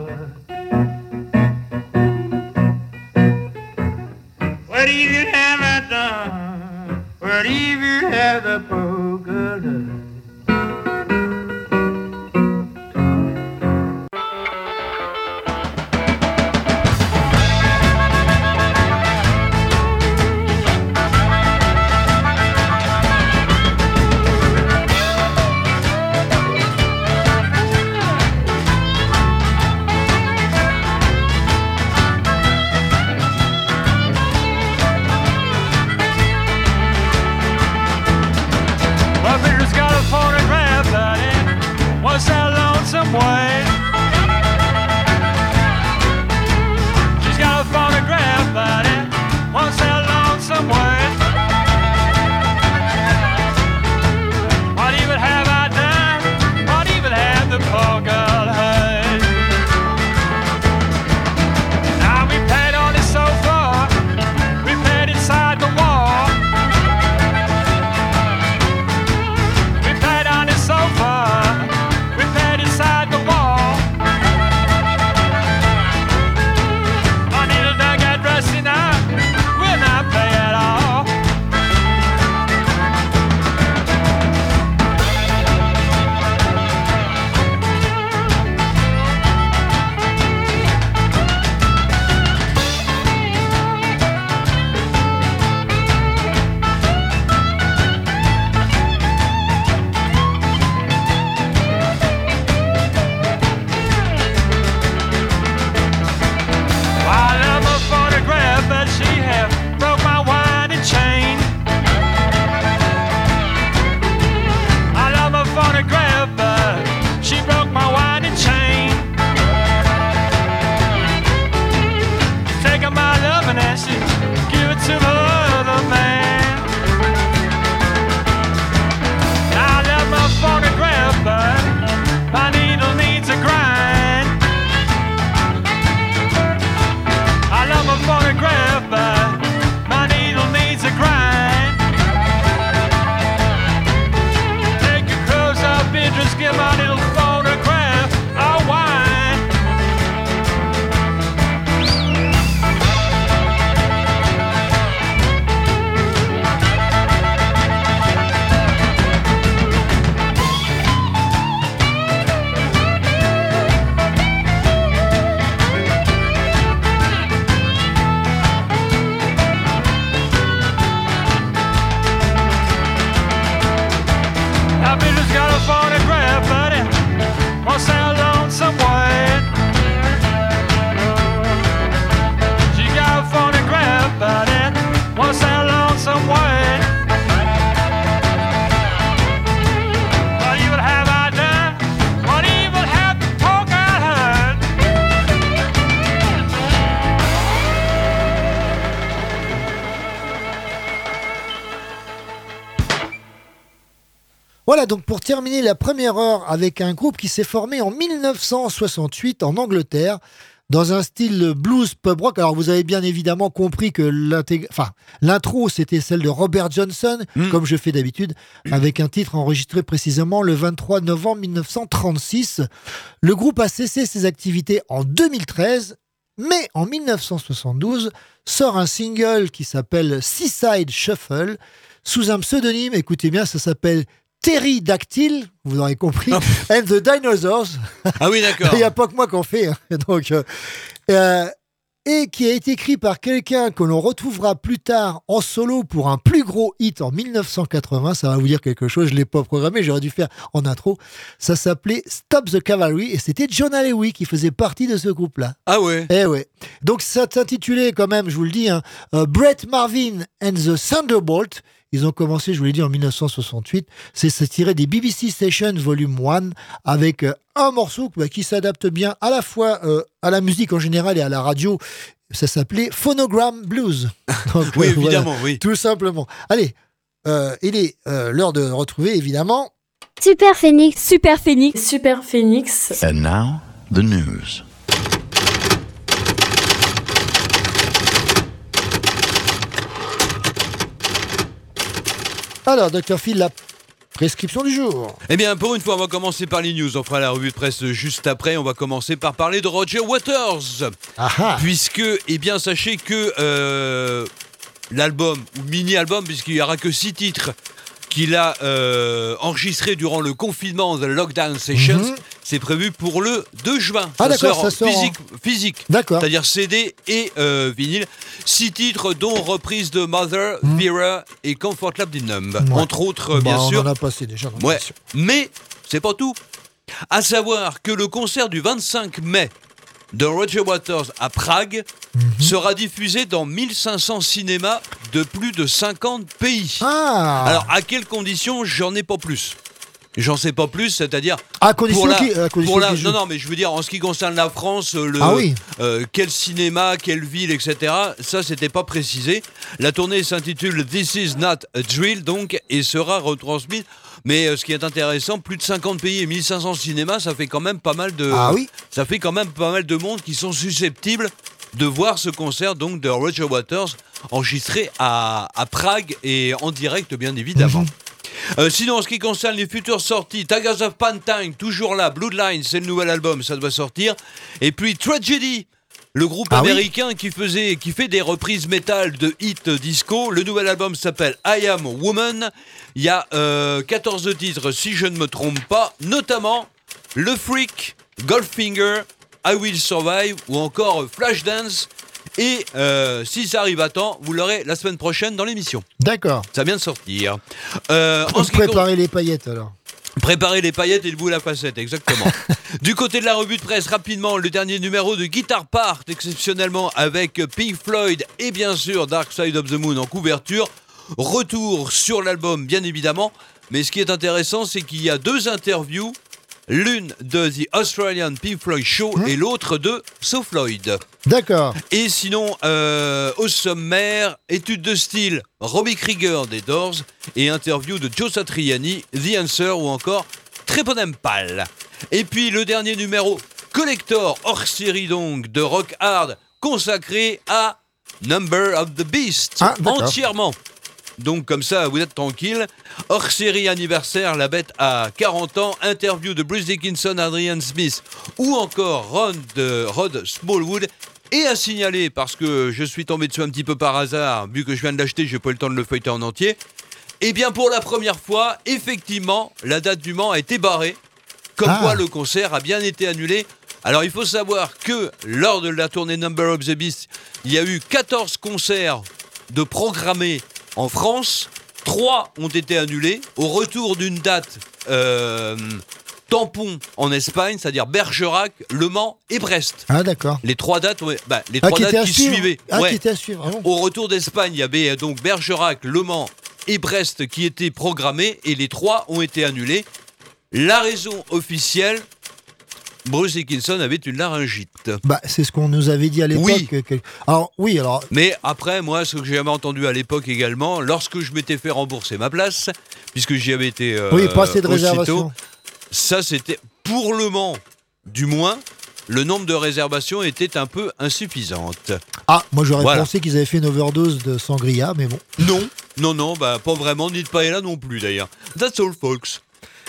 Pour terminer la première heure avec un groupe qui s'est formé en 1968 en Angleterre dans un style blues pub rock. Alors vous avez bien évidemment compris que l'intro c'était celle de Robert Johnson, comme je fais d'habitude, avec un titre enregistré précisément le 23 novembre 1936. Le groupe a cessé ses activités en 2013, mais en 1972 sort un single qui s'appelle Seaside Shuffle sous un pseudonyme, écoutez bien, ça s'appelle Terry Dactyl, vous aurez compris, and the Dinosaurs. Ah oui, d'accord. Il n'y a pas que moi qu'on fait. hein. Donc, euh, euh, et qui a été écrit par quelqu'un que l'on retrouvera plus tard en solo pour un plus gros hit en 1980. Ça va vous dire quelque chose, je ne l'ai pas programmé, j'aurais dû faire en intro. Ça s'appelait Stop the Cavalry et c'était John Allewy qui faisait partie de ce groupe-là. Ah ouais Eh ouais. Donc ça s'intitulait quand même, je vous le dis, hein, euh, Brett Marvin and the Thunderbolt. Ils ont commencé, je vous l'ai dit, en 1968. C'est tiré des BBC Sessions Volume 1 avec euh, un morceau bah, qui s'adapte bien à la fois euh, à la musique en général et à la radio. Ça s'appelait Phonogram Blues. Donc, Oui, euh, voilà, évidemment, oui. Tout simplement. Allez, euh, il est euh, l'heure de retrouver évidemment Super Phoenix. Super Phoenix. Super Phoenix. And now, the news. Alors, Dr. Phil, la prescription du jour. Eh bien, pour une fois, on va commencer par les news. On fera la revue de presse juste après. On va commencer par parler de Roger Waters. Puisque, eh bien, sachez que euh, l'album, ou mini-album, puisqu'il n'y aura que six titres qu'il a euh, enregistré durant le confinement The Lockdown Sessions, Mhm. c'est prévu pour le 2 juin. Ah, d'accord, sort ça sort en- physique. D'accord. C'est-à-dire CD et euh, vinyle. Six titres, dont reprise de Mother, Mhm. Vera et Comfort Numb. Ouais. Entre autres, euh, Bah, bien on sûr. en a passé déjà. dans Ouais, l'émission. mais c'est pas tout. À savoir que le concert du 25 mai de Roger Waters à Prague Mhm. sera diffusé dans 1500 cinémas de plus de 50 pays. Ah Alors, à quelles conditions J'en ai pas plus. J'en sais pas plus, c'est-à-dire. À condition pour la- qu'il- à condition pour la- qu'il joue. non, non, mais je veux dire, en ce qui concerne la France, euh, le, Ah oui. euh, quel cinéma, quelle ville, etc., ça, c'était pas précisé. La tournée s'intitule This is not a drill, donc, et sera retransmise. Mais euh, ce qui est intéressant, plus de 50 pays et 1500 cinémas, ça fait quand même pas mal de. Ah oui. Ça fait quand même pas mal de monde qui sont susceptibles de voir ce concert donc de Roger Waters enregistré à, à Prague et en direct bien évidemment. Euh, sinon, en ce qui concerne les futures sorties, Tigers of Pantine, toujours là, Bloodline, c'est le nouvel album, ça doit sortir. Et puis Tragedy, le groupe Ah oui américain qui, faisait, qui fait des reprises métal de hit disco. Le nouvel album s'appelle I Am Woman. Il y a euh, 14 titres, si je ne me trompe pas, notamment Le Freak, Goldfinger, I Will Survive ou encore Flashdance. Et euh, si ça arrive à temps, vous l'aurez la semaine prochaine dans l'émission. D'accord. Ça vient de sortir. Euh, On qui con- préparer les paillettes alors. Préparez les paillettes et le bout à la facette, exactement. du côté de la revue de presse, rapidement, le dernier numéro de Guitar Part, exceptionnellement avec Pink Floyd et bien sûr Dark Side of the Moon en couverture. Retour sur l'album, bien évidemment. Mais ce qui est intéressant, c'est qu'il y a deux interviews. L'une de The Australian Pink Floyd Show et l'autre de So Floyd. D'accord. Et sinon, euh, au sommaire, étude de style, Robbie Krieger des Doors et interview de Joe Satriani, The Answer ou encore Treponempal. Et puis le dernier numéro, collector hors série donc de Rock Hard consacré à Number of the Beast. Ah, entièrement. Donc comme ça, vous êtes tranquille. Hors série anniversaire, la bête a 40 ans. Interview de Bruce Dickinson, Adrian Smith ou encore Ron de Rod Smallwood. Et à signaler, parce que je suis tombé dessus un petit peu par hasard, vu que je viens de l'acheter, j'ai pas eu le temps de le feuilleter en entier. Eh bien, pour la première fois, effectivement, la date du Mans a été barrée. Comme Ah. quoi, le concert a bien été annulé. Alors, il faut savoir que lors de la tournée Number of the Beast, il y a eu 14 concerts de programmés en France. Trois ont été annulés au retour d'une date euh, tampon en Espagne, c'est-à-dire Bergerac, Le Mans et Brest. Ah d'accord. Les trois dates, bah, les Ah, trois qui dates qui suivre. suivaient. Ah, Ouais. qui était à suivre. ah bon. Au retour d'Espagne, il y avait euh, donc Bergerac, Le Mans et Brest qui étaient programmés et les trois ont été annulés. La raison officielle, Bruce Dickinson avait une laryngite. Bah, c'est ce qu'on nous avait dit à l'époque. Oui. Alors oui, alors Mais après, moi, ce que j'avais entendu à l'époque également, lorsque je m'étais fait rembourser ma place, puisque j'y avais été. euh, oui, pas assez de aussitôt, réservations. Ça, c'était pour le Mans, du moins, le nombre de réservations était un peu insuffisante. Ah, moi j'aurais Voilà. pensé qu'ils avaient fait une overdose de sangria, mais bon. Non, non, non, bah pas vraiment, ni de paella non plus d'ailleurs. That's all, folks.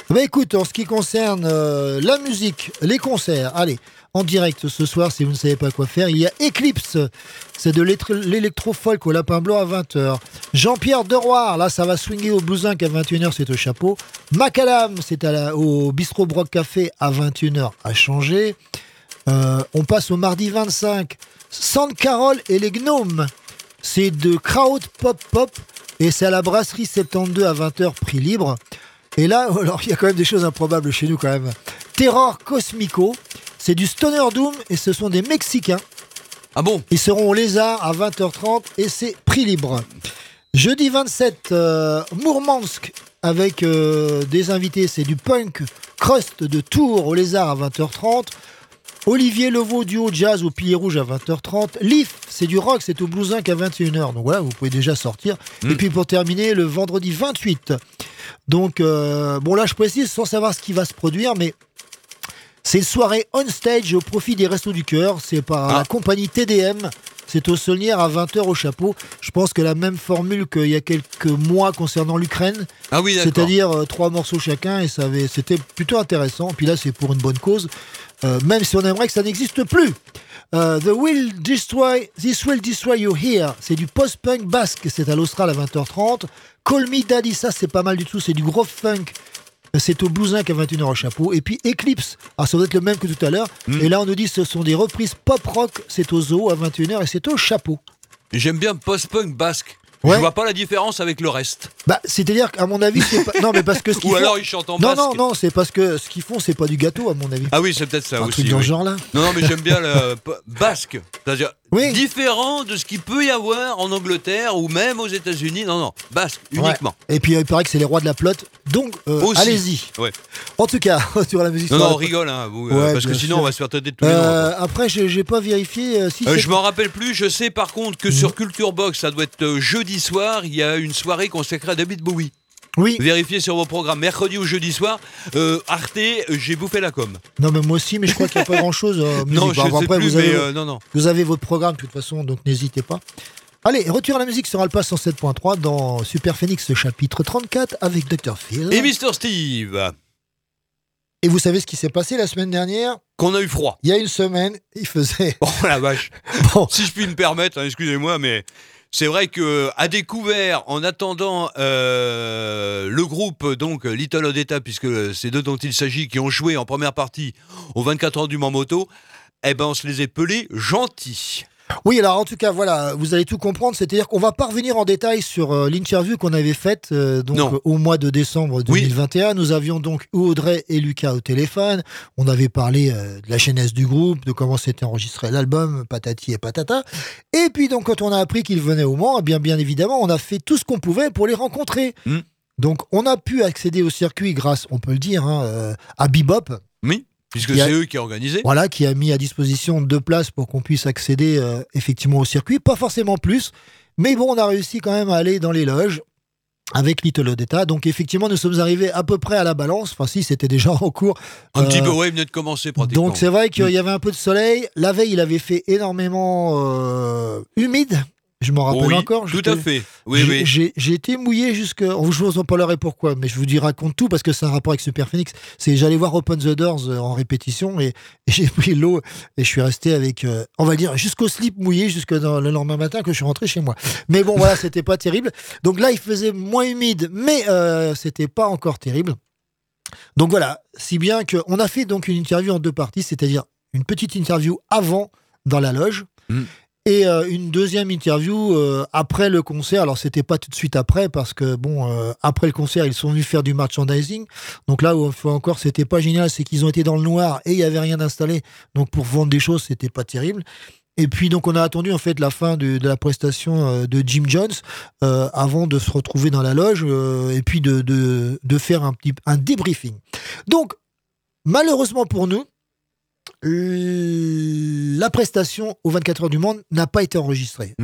Bah écoute, en ce qui concerne euh, la musique, les concerts, allez, en direct ce soir, si vous ne savez pas quoi faire, il y a Eclipse, c'est de l'électro- l'électro-folk au Lapin Blanc à 20h. Jean-Pierre Deroir, là ça va swinguer au Blouzinc à 21h, c'est au chapeau. Macadam, c'est au Bistrot Broc Café à 21h à changer. Euh, on passe au mardi 25, Sande Carole et les Gnomes, c'est de Kraut Pop Pop et c'est à la brasserie 72 à 20h, prix libre. Et là, alors il y a quand même des choses improbables chez nous quand même. Terror Cosmico, c'est du Stoner Doom et ce sont des Mexicains. Ah bon? Ils seront au Lézard à 20h30 et c'est prix libre. Jeudi 27, euh, Mourmansk avec euh, des invités, c'est du punk crust de Tours au Lézard à 20h30. Olivier Levaux duo jazz au Pilier Rouge à 20h30. Leaf, c'est du rock, c'est au Blues Inc à 21h. Donc voilà, vous pouvez déjà sortir. Et puis pour terminer, le vendredi 28. Donc, euh, bon là je précise sans savoir ce qui va se produire, mais c'est une soirée on stage au profit des Restos du Cœur. C'est par la compagnie TDM. C'est au Saulnières à 20h au chapeau. Je pense que la même formule qu'il y a quelques mois concernant l'Ukraine. Ah oui, d'accord. C'est-à-dire euh, trois morceaux chacun et ça avait, c'était plutôt intéressant. Puis là, c'est pour une bonne cause, euh, même si on aimerait que ça n'existe plus. Euh, The Will Destroy, This Will Destroy You Here, c'est du post-punk basque, c'est à l'Austral à 20h30. Call Me Daddy, ça c'est pas mal du tout, c'est du gros funk. C'est au Blousin à 21h au chapeau. Et puis Eclipse, alors ça doit être le même que tout à l'heure. Hmm. Et là on nous dit que ce sont des reprises pop-rock, c'est au zoo à 21h et c'est au chapeau. J'aime bien post-punk basque. Ouais. Je vois pas la différence avec le reste. Bah, c'est-à-dire qu'à mon avis, c'est pas. Non, mais parce que ce qu'ils Ou font- alors ils chantent en Non, basque. non, non, c'est parce que ce qu'ils font, c'est pas du gâteau, à mon avis. Ah oui, c'est peut-être ça Un aussi. truc dans oui. ce genre-là. Non, non, mais j'aime bien le p- basque. C'est-à-dire différent de ce qu'il peut y avoir en Angleterre ou même aux États-Unis. Non, non, basque uniquement. Ouais. Et puis euh, il paraît que c'est les rois de la plotte. Donc, euh, Aussi. allez-y. Ouais. En tout cas, sur la musique. Non, sur non, la- on rigole, hein, vous, euh, Ouais, parce que bien sinon sûr. on va se faire têter de tous les noms. Euh, après, j'ai j'ai pas vérifié euh, si Euh, c'est- je m'en rappelle plus. Je sais par contre que sur Culture Box, ça doit être euh, jeudi soir, il y a une soirée consacrée à David Bowie. Oui. Vérifiez sur vos programmes. Mercredi ou jeudi soir, euh, Arte, j'ai bouffé la com. Non, mais moi aussi, mais je crois qu'il n'y a pas grand-chose. euh, Non, je Bon, sais après, plus, vous avez, mais, euh, non, non. Vous avez votre programme, de toute façon, donc n'hésitez pas. Allez, retour à la musique sur Alpha 107.3 dans Super Phoenix, chapitre 34 avec Dr. Phil. Et Mister Steve, Et vous savez ce qui s'est passé la semaine dernière? Qu'on a eu froid. Il y a une semaine, il faisait. Oh la vache. Si je puis me permettre, hein, excusez-moi, mais c'est vrai que à découvert, en attendant euh, le groupe donc Little Odetta, puisque c'est d'eux dont il s'agit, qui ont joué en première partie aux 24 heures du Mans Moto, eh ben on se les est pelés gentils. Oui, alors en tout cas, voilà, vous allez tout comprendre. C'est-à-dire qu'on va pas revenir en détail sur euh, l'interview qu'on avait faite euh, donc euh, au mois de décembre 2021. Nous avions donc Audrey et Lucas au téléphone. On avait parlé euh, de la genèse du groupe, de comment s'était enregistré l'album, patati et patata. Et puis donc quand on a appris qu'ils venaient au Mans, eh bien bien évidemment, on a fait tout ce qu'on pouvait pour les rencontrer. Hmm. Donc on a pu accéder au circuit grâce, on peut le dire, hein, à Bebop. Oui, puisque c'est eux qui ont organisé. Voilà, qui a mis à disposition deux places pour qu'on puisse accéder euh, effectivement au circuit. Pas forcément plus, mais bon, on a réussi quand même à aller dans les loges avec Little Odetta. Donc effectivement, nous sommes arrivés à peu près à la balance. Enfin, si, c'était déjà en cours. Un petit Euh, peu, ouais, il venait de commencer pratiquement. Donc c'est vrai qu'il Mm. y avait un peu de soleil. La veille, il avait fait énormément euh, humide. Je m'en rappelle Oui, encore. tout à fait. Oui, j'ai- oui. J'ai été mouillé jusque. oh, Je vous en parlerai pourquoi, mais je vous dis raconte tout parce que c'est un rapport avec Super Phoenix. C'est j'allais voir Open the Doors euh, en répétition et, et j'ai pris l'eau et je suis resté avec, euh, on va dire, jusqu'au slip mouillé jusque dans le lendemain matin que je suis rentré chez moi. Mais bon, voilà, c'était pas terrible. Donc là, il faisait moins humide, mais euh, c'était pas encore terrible. Donc voilà, si bien qu'on a fait donc une interview en deux parties, c'est-à-dire une petite interview avant dans la loge Mm. Et euh, une deuxième interview euh, après le concert. Alors c'était pas tout de suite après parce que bon, euh, après le concert ils sont venus faire du merchandising. Donc là où encore c'était pas génial, c'est qu'ils ont été dans le noir et il y avait rien installé. Donc pour vendre des choses c'était pas terrible. Et puis donc on a attendu en fait la fin de, la prestation de Jim Jones avant de se retrouver dans la loge et puis de, de, de faire un petit un débriefing. Donc malheureusement pour nous, la prestation aux 24 heures du monde n'a pas été enregistrée.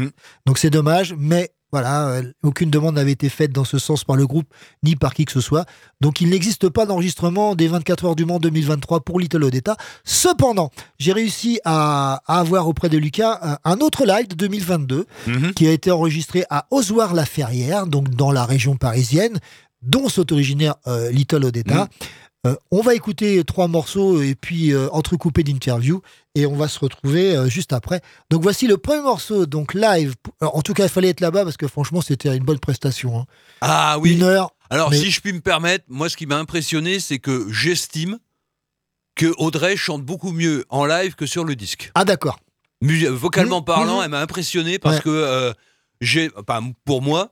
Donc c'est dommage, mais voilà, euh, aucune demande n'avait été faite dans ce sens par le groupe ni par qui que ce soit. Donc il n'existe pas d'enregistrement des 24 heures du monde 2023 pour Little Odetta. Cependant, j'ai réussi à, à avoir auprès de Lucas un, un autre live de 2022 Mhm. qui a été enregistré à Ozoir-la-Ferrière, donc dans la région parisienne, dont sont originaires euh, Little Odetta. Euh, on va écouter trois morceaux et puis euh, entrecoupés d'interviews et on va se retrouver euh, juste après. Donc voici le premier morceau, donc live. Alors, en tout cas, il fallait être là-bas parce que franchement, c'était une bonne prestation. hein. Ah oui. Une heure. Alors, mais- si je puis me permettre, moi, ce qui m'a impressionné, c'est que j'estime que Audrey chante beaucoup mieux en live que sur le disque. Ah d'accord. Vocalement Mhm, parlant, mhm. elle m'a impressionné parce Ouais. que euh, j'ai, enfin, pour moi,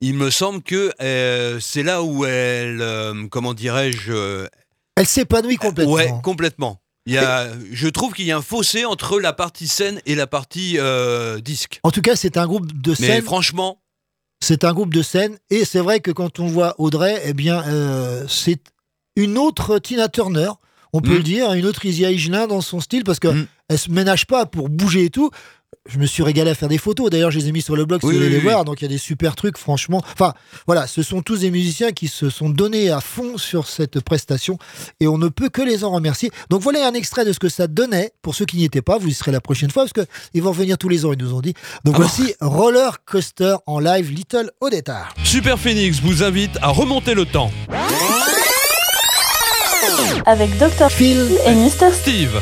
il me semble que euh, c'est là où elle, euh, comment dirais-je, euh, Elle s'épanouit complètement. ouais, complètement. Il y a, je trouve qu'il y a un fossé entre la partie scène et la partie euh, disque. En tout cas, c'est un groupe de Mais scène. franchement, C'est un groupe de scène et c'est vrai que quand on voit Audrey, eh bien, euh, c'est une autre Tina Turner, on peut Mm. le dire, une autre Izzy Higelin dans son style parce que Mm. elle se ménage pas pour bouger et tout. Je me suis régalé à faire des photos. D'ailleurs, je les ai mis sur le blog si Oui, vous voulez oui, les oui. voir. Donc, il y a des super trucs, franchement. Enfin, voilà, ce sont tous des musiciens qui se sont donnés à fond sur cette prestation et on ne peut que les en remercier. Donc, voilà un extrait de ce que ça donnait. Pour ceux qui n'y étaient pas, vous y serez la prochaine fois parce qu'ils vont revenir tous les ans, ils nous ont dit. Donc, Ah voici Roller Coaster en live, Little Odetta. Super Phoenix vous invite à remonter le temps. Avec Dr. Phil et Mr. Steve.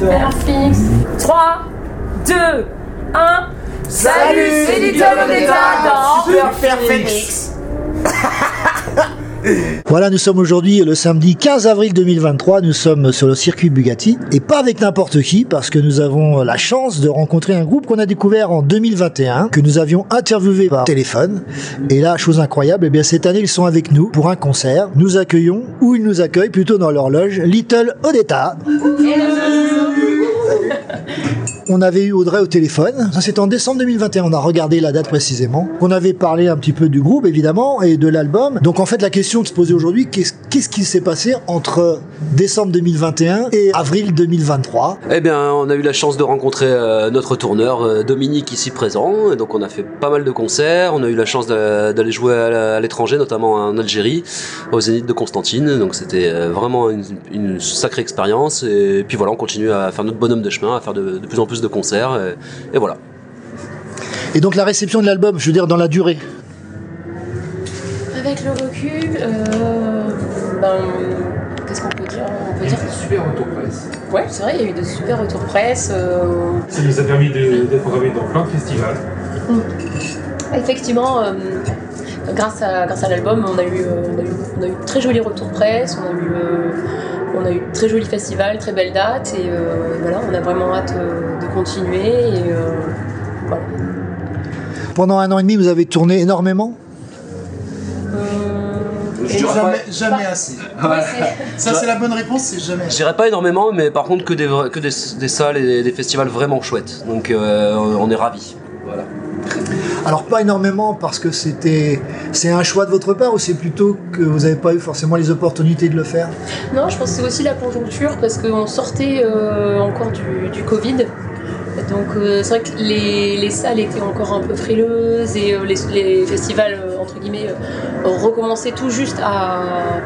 Super Phoenix. 3, 2, 1. Salut, c'est Little Odetta dans Super Phoenix. Voilà, nous sommes aujourd'hui le samedi 15 avril 2023. Nous sommes sur le circuit Bugatti et pas avec n'importe qui parce que nous avons la chance de rencontrer un groupe qu'on a découvert en 2021, que nous avions interviewé par téléphone. Et là, chose incroyable, eh bien cette année ils sont avec nous pour un concert. Nous accueillons, ou ils nous accueillent plutôt dans leur loge, Little Odetta. On avait eu Audrey au téléphone. Ça, c'était en décembre 2021. On a regardé la date précisément. On avait parlé un petit peu du groupe, évidemment, et de l'album. Donc, en fait, la question qui se posait aujourd'hui, qu'est-ce qu'est-ce qui s'est passé entre décembre 2021 et avril 2023 Eh bien, on a eu la chance de rencontrer euh, notre tourneur euh, Dominique ici présent. Et donc, on a fait pas mal de concerts. On a eu la chance d'a- d'aller jouer à l'étranger, notamment en Algérie, au Zénith de Constantine. Donc, c'était euh, vraiment une, une sacrée expérience. Et puis voilà, on continue à faire notre bonhomme de chemin, à faire de, de plus en plus de concerts. Et, et voilà. Et donc la réception de l'album, je veux dire dans la durée? Avec le recul, euh, ben, qu'est-ce qu'on peut dire? On peut dire super retour presse. Ouais, c'est vrai, il y a eu de super retours presse. euh, Ça nous a permis de- d'être programmés dans plein de festivals. Effectivement, euh, grâce à, grâce à l'album, on, a eu, euh, on, a eu, on a eu de très jolis retours presse, on a eu, euh, on a eu de très jolis festivals, très belles dates, et euh, voilà, on a vraiment hâte euh, de continuer. Et, euh, voilà. Pendant un an et demi, vous avez tourné énormément? Je dirais jamais, pas- jamais assez. Ouais. Ça, c'est la bonne réponse, c'est jamais Je assez. dirais pas énormément, mais par contre que des, que des, des salles et des, des festivals vraiment chouettes. Donc euh, on est ravis. Voilà. Alors pas énormément parce que c'était c'est un choix de votre part ou c'est plutôt que vous n'avez pas eu forcément les opportunités de le faire? Non, je pense que c'est aussi la conjoncture parce qu'on sortait euh, encore du, du Covid. Donc euh, c'est vrai que les, les salles étaient encore un peu frileuses et euh, les, les festivals, euh, entre guillemets, euh, tout juste à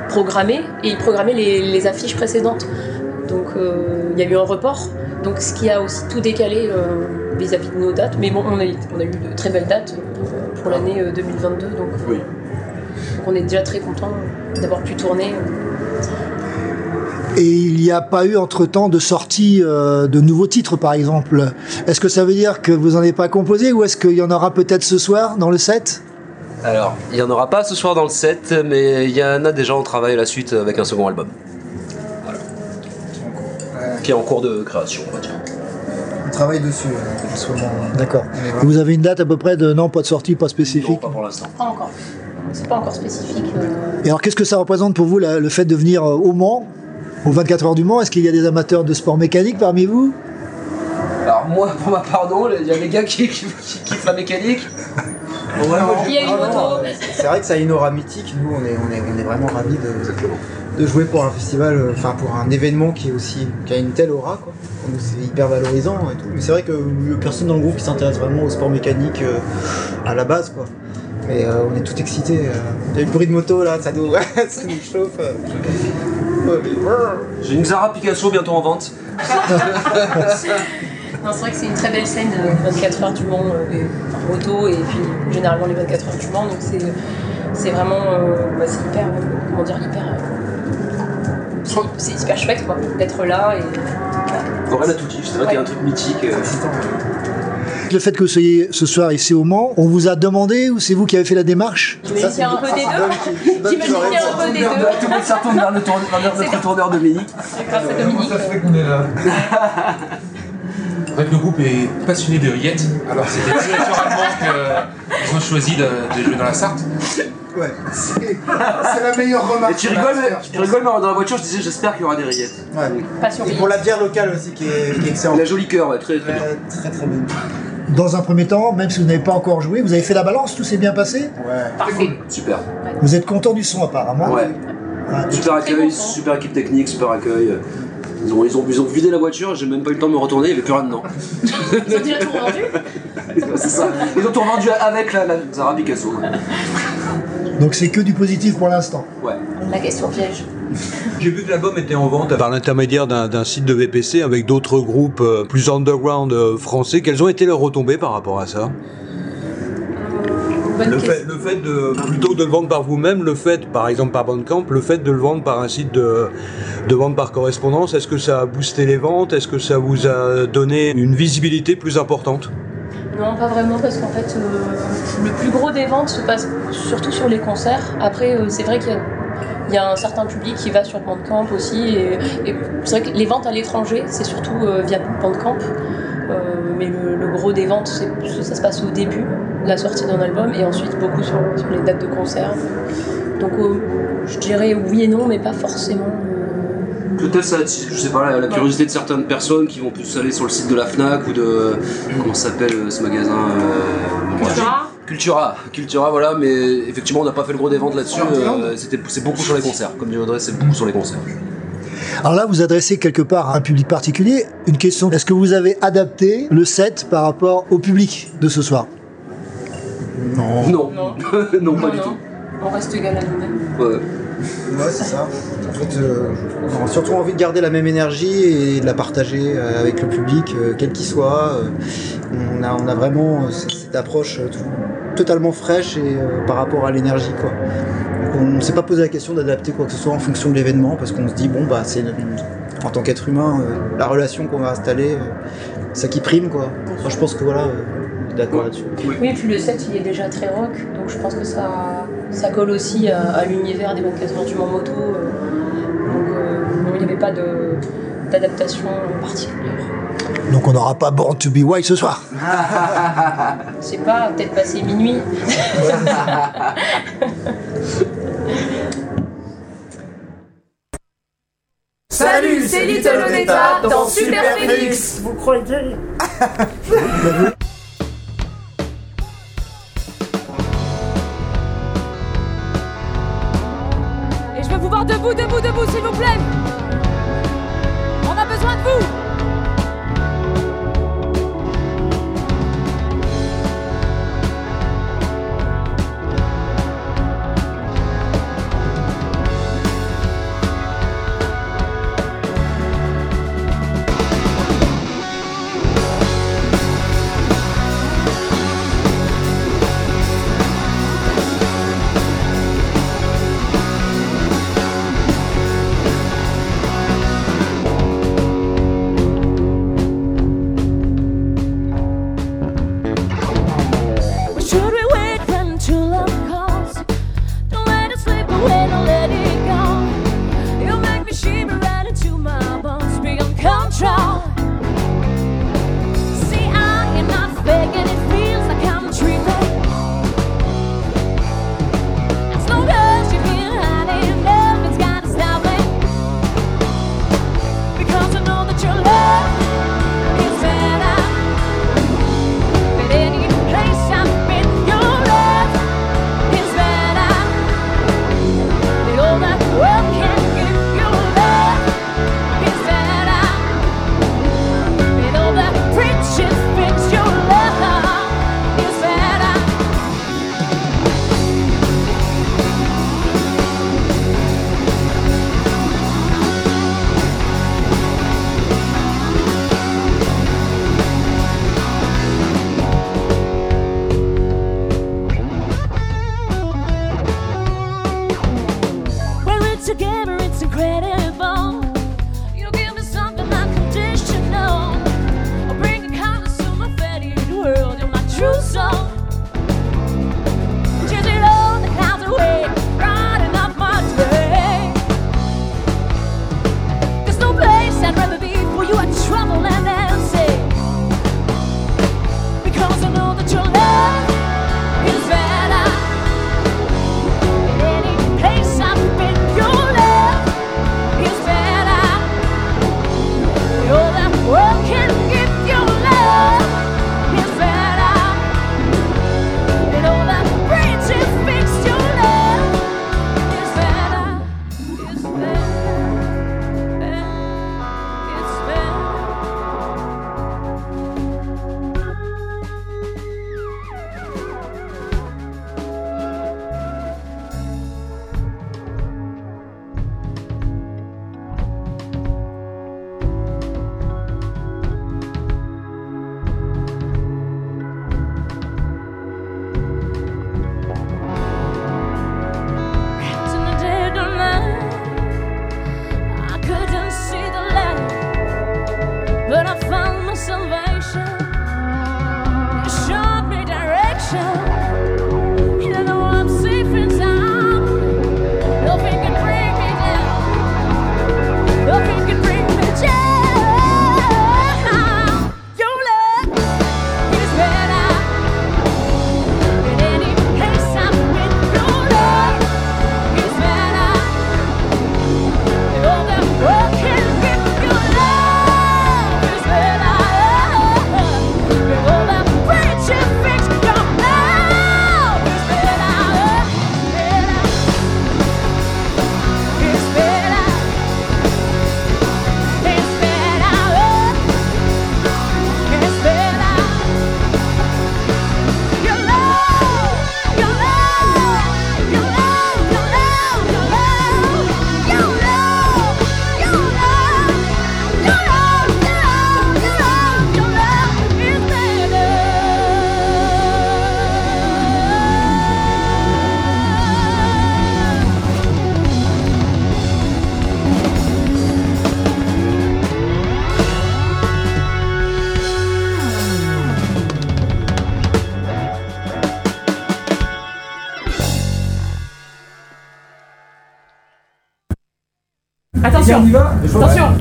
programmer et ils programmaient les, les affiches précédentes. Donc euh, il y a eu un report, donc ce qui a aussi tout décalé euh, vis-à-vis de nos dates. Mais bon, on a, on a eu de très belles dates pour l'année euh, 2022, donc, Oui. donc on est déjà très content d'avoir pu tourner. Et il n'y a pas eu entre-temps de sortie euh, de nouveaux titres par exemple. Est-ce que ça veut dire que vous n'en avez pas composé ou est-ce qu'il y en aura peut-être ce soir dans le set? Alors, il n'y en aura pas ce soir dans le set, mais il y en a déjà en travail à la suite avec un second album. Voilà. Qui est en cours de création, on va dire. On travaille dessus euh, en ce moment. D'accord. Vous avez une date à peu près de non pas de sortie, pas spécifique pas pour l'instant. Pas encore. C'est pas encore spécifique. euh. Et alors qu'est-ce que ça représente pour vous la- le fait de venir euh, au Mans, aux 24 heures du Mans? Est-ce qu'il y a des amateurs de sport mécanique parmi vous? Alors moi, pour ma part, non, il y a des gars qui, qui, qui kiffent la mécanique. Il y a une moto. C'est vrai que ça a une aura mythique. Nous, on est, on est, on est vraiment ravis de, de jouer pour un festival, euh, enfin pour un événement qui est aussi qui a une telle aura. Quoi. C'est hyper valorisant et tout. Mais c'est vrai que personne dans le groupe qui s'intéresse vraiment au sport mécanique euh, à la base, quoi. Mais euh, on est tout excités. Il y a le bruit de moto là, ça nous, ça nous chauffe. J'ai une Xara Picasso bientôt en vente. C'est vrai que c'est une très belle scène, euh, 24 heures du Mans, euh, enfin, moto et puis généralement les 24 heures du Mans. Donc c'est, c'est vraiment, euh, bah, c'est hyper, euh, comment dire, hyper, euh, c'est, c'est hyper chouette quoi, d'être là et Aurel a tout dit, c'est vrai qu'il y a un truc mythique. euh, Le fait que vous soyez ce soir ici au Mans, on vous a demandé ou c'est vous qui avez fait la démarche? J'imagine qu'il y a un peu des deux. J'imagine qu'il y a un peu des deux. Tout le monde s'en retourne vers, notre tourneur Dominique. C'est grâce à Dominique. Ça fait qu'on est là. En fait, le groupe est passionné de rillettes, alors c'était naturellement qu'ils ont choisi de, de jouer dans la Sarthe. Ouais, c'est la meilleure remarque. Et tu rigoles, tu mais dans la voiture, je disais j'espère qu'il y aura des rillettes. Ouais. Passion Et pour la bière locale aussi qui est, qui est excellente. La jolie cœur, ouais, très très bien. Très très bonne. Dans un premier temps, même si vous n'avez pas encore joué, vous avez fait la balance, tout s'est bien passé? Ouais. Parfait. Super. Vous êtes content du son apparemment Ouais. Ouais. Super accueil, super équipe technique, super accueil. Ils ont, ils ont, ils ont vidé la voiture, j'ai même pas eu le temps de me retourner, il n'y avait plus rien dedans. Ils ont déjà tout rendu. c'est ça. Ils ont tout revendu avec la, la Zara Picasso. Donc c'est que du positif pour l'instant. Ouais. La question piège. J'ai vu que l'album était en vente par l'intermédiaire d'un site de VPC avec d'autres groupes euh, plus underground euh, français. Quelles ont été leurs retombées par rapport à ça? Le fait, le fait de, plutôt que de le vendre par vous-même, le fait, par exemple par Bandcamp, le fait de le vendre par un site de, de vente par correspondance, est-ce que ça a boosté les ventes? Est-ce que ça vous a donné une visibilité plus importante? Non, pas vraiment, parce qu'en fait, euh, le plus gros des ventes se passe surtout sur les concerts. Après, euh, c'est vrai qu'il y a, il y a un certain public qui va sur Bandcamp aussi. Et, et c'est vrai que les ventes à l'étranger, c'est surtout euh, via Bandcamp. Euh, mais le, le gros des ventes, c'est- ça se passe au début, la sortie d'un album, et ensuite beaucoup sur, sur les dates de concert. Donc, euh, je dirais oui et non, mais pas forcément. Peut-être ça je sais pas, la, la curiosité de certaines personnes qui vont plus aller sur le site de la Fnac ou de. Comment ça s'appelle euh, ce magasin euh, Cultura. Cultura, Cultura, voilà, mais effectivement on n'a pas fait le gros des ventes là-dessus, euh, c'était- c'est beaucoup sur les concerts, comme dit Audrey, c'est beaucoup sur les concerts. Alors là, vous adressez quelque part à un public particulier. Une question, est-ce que vous avez adapté le set par rapport au public de ce soir? Non. Non, Non. non, pas non, du non. tout. On reste égal à nous-mêmes. Ouais. Ouais, c'est ça. En fait, euh, on a surtout envie de garder la même énergie et de la partager euh, avec le public, euh, quel qu'il soit. Euh, on, a, on a vraiment euh, cette approche euh, tout- totalement fraîche et euh, par rapport à l'énergie, quoi. On ne s'est pas posé la question d'adapter quoi que ce soit en fonction de l'événement parce qu'on se dit bon bah c'est en tant qu'être humain euh, la relation qu'on va installer, euh, ça qui prime quoi. Moi, je pense que voilà, euh, on est d'accord là-dessus. Oui, et puis le set il est déjà très rock, donc je pense que ça, ça colle aussi à, à l'univers des 24 heures du Mans Moto. euh, donc euh, non, il n'y avait pas d'adaptation particulière. Donc on n'aura pas Born to be Wild ce soir. C'est pas peut-être passé minuit. Salut, c'est Little Oneta dans Super Phoenix. Vous croyez Et je veux vous voir debout, debout, debout, s'il vous plaît.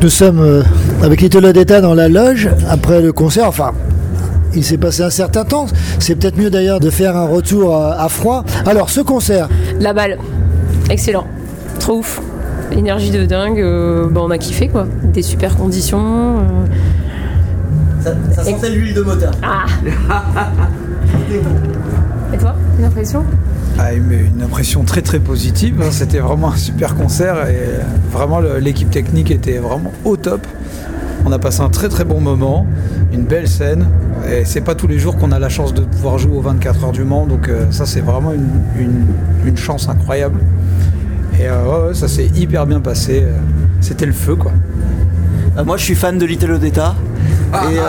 Nous sommes euh, avec Little Odetta dans la loge après le concert. Enfin, il s'est passé un certain temps. C'est peut-être mieux d'ailleurs de faire un retour à, à froid. Alors, ce concert, La balle, excellent, trop ouf, énergie de dingue, euh, bah, on a kiffé quoi, des super conditions. euh. Ça, sentait l'huile de moteur. Ah Et toi, une impression? Ah, une une impression très très positive. hein. C'était vraiment un super concert et euh, vraiment l'équipe technique était vraiment au top. On a passé un très très bon moment, une belle scène. Et c'est pas tous les jours qu'on a la chance de pouvoir jouer aux 24 heures du Mans, donc euh, ça c'est vraiment une, une- une chance incroyable. Et euh, ouais, ça s'est hyper bien passé. C'était le feu quoi. Moi, je suis fan de Little Odetta. Et euh,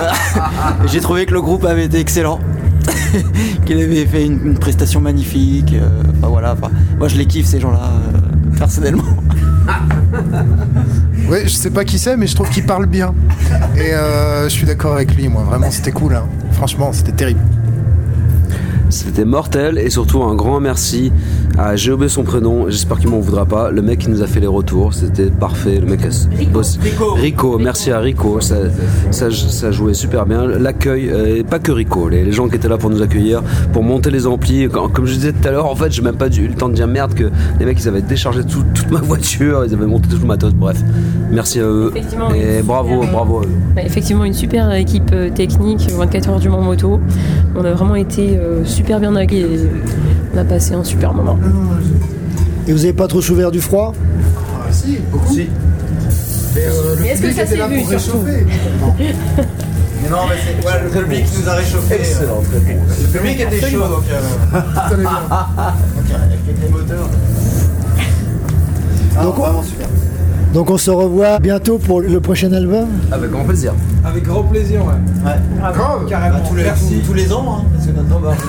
j'ai trouvé que le groupe avait été excellent. Qu'il avait fait une, prestation magnifique. euh, Enfin voilà. enfin, moi, je les kiffe ces gens-là, euh, personnellement. Ouais, je sais pas qui c'est, mais je trouve qu'il parle bien. Et euh, je suis d'accord avec lui, moi. Vraiment, c'était cool. hein. Franchement, c'était terrible. C'était mortel et surtout un grand merci à j'ai oublié son prénom, j'espère qu'il m'en voudra pas. Le mec qui nous a fait les retours, c'était parfait. Le mec a bossé- Rico. merci à Rico, ça, ça, ça jouait super bien. L'accueil, euh, et pas que Rico, les, les gens qui étaient là pour nous accueillir, pour monter les amplis. Comme je disais tout à l'heure, en fait, j'ai même pas eu le temps de dire merde que les mecs ils avaient déchargé tout- toute ma voiture, ils avaient monté tout le matos. Bref, merci à eux Effectivement, et bravo, super, euh, bravo à eux. Bah, effectivement, une super équipe euh, technique, 24 heures du Mans Moto. On a vraiment été euh, super bien accueillis. On a passé un super moment. et vous avez pas trop souffert du froid? Ah, si, beaucoup. Si. Mais, euh, est-ce que ça s'est là vu, pour. Mais non, mais c'est ouais, le public nous a réchauffé. Excellent, Le public était chaud donc. euh, donc, avec les moteurs. Ah, Donc, on-. Donc, on se revoit bientôt pour le prochain album Avec grand plaisir. Avec grand plaisir, ouais. Ouais. Grave, carrément. Bah, tous, les, Merci. tous les ans, hein, parce que notre nom va.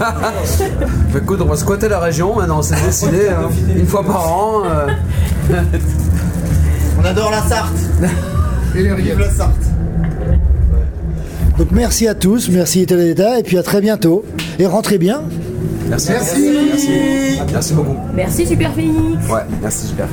Bah, écoute, on va squatter la région maintenant, c'est décidé, hein. une fois par an. euh. On adore la Sarthe. Et les Vive la Sarthe. Donc, merci à tous, merci Odetta, et puis à très bientôt. Et rentrez bien. Merci. Merci. Merci. Merci beaucoup. Merci Super Phoenix Ouais, merci super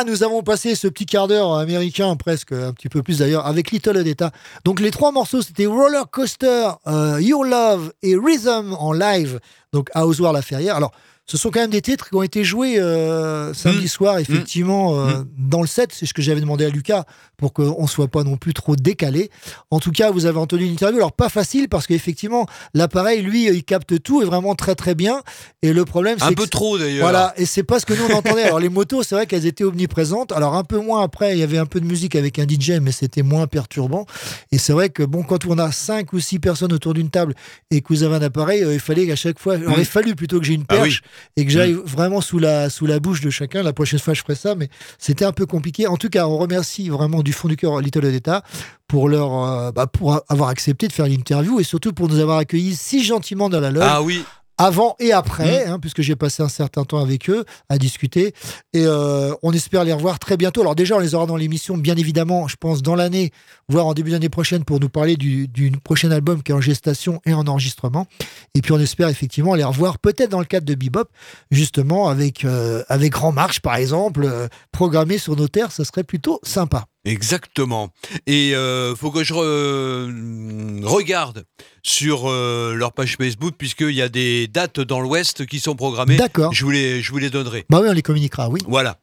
Voilà, nous avons passé ce petit quart d'heure américain, presque un petit peu plus d'ailleurs, avec Little Odetta. Donc les trois morceaux, c'était Roller Coaster, euh, Your Love et Rhythm en live, donc à Ozoir la Ferrière. Alors, ce sont quand même des titres qui ont été joués euh, samedi soir, effectivement, euh, dans le set. C'est ce que j'avais demandé à Lucas pour qu'on ne soit pas non plus trop décalé. En tout cas, vous avez entendu une interview. Alors, pas facile parce qu'effectivement, l'appareil, lui, il capte tout et vraiment très très bien. Et le problème, c'est Un peu trop d'ailleurs. voilà, et c'est pas ce que nous on entendait. Alors les motos, c'est vrai qu'elles étaient omniprésentes. Alors un peu moins après, il y avait un peu de musique avec un DJ, mais c'était moins perturbant. Et c'est vrai que bon, quand on a cinq ou six personnes autour d'une table et que vous avez un appareil, euh, il fallait qu'à chaque fois, il aurait fallu plutôt que j'ai une Ah oui. Et que j'aille vraiment sous la sous la bouche de chacun. La prochaine fois, je ferai ça, mais c'était un peu compliqué. En tout cas, on remercie vraiment du fond du cœur Little Odetta pour leur euh, bah, pour avoir accepté de faire l'interview et surtout pour nous avoir accueillis si gentiment dans la loge Ah oui. Avant et après, hein, puisque j'ai passé un certain temps avec eux à discuter. Et euh, on espère les revoir très bientôt. Alors déjà, on les aura dans l'émission, bien évidemment, je pense, dans l'année, voire en début d'année prochaine, pour nous parler du, du prochain album qui est en gestation et en enregistrement. Et puis on espère effectivement les revoir, peut-être dans le cadre de Bebop, justement, avec, euh, avec Grand Marche, par exemple, euh, programmé sur nos terres, ça serait plutôt sympa. Exactement. Et euh, faut que je re- regarde sur euh, leur page Facebook puisqu'il y a des dates dans l'Ouest qui sont programmées. D'accord. Je vous les, je vous les donnerai. Bah oui, on les communiquera, oui. Voilà.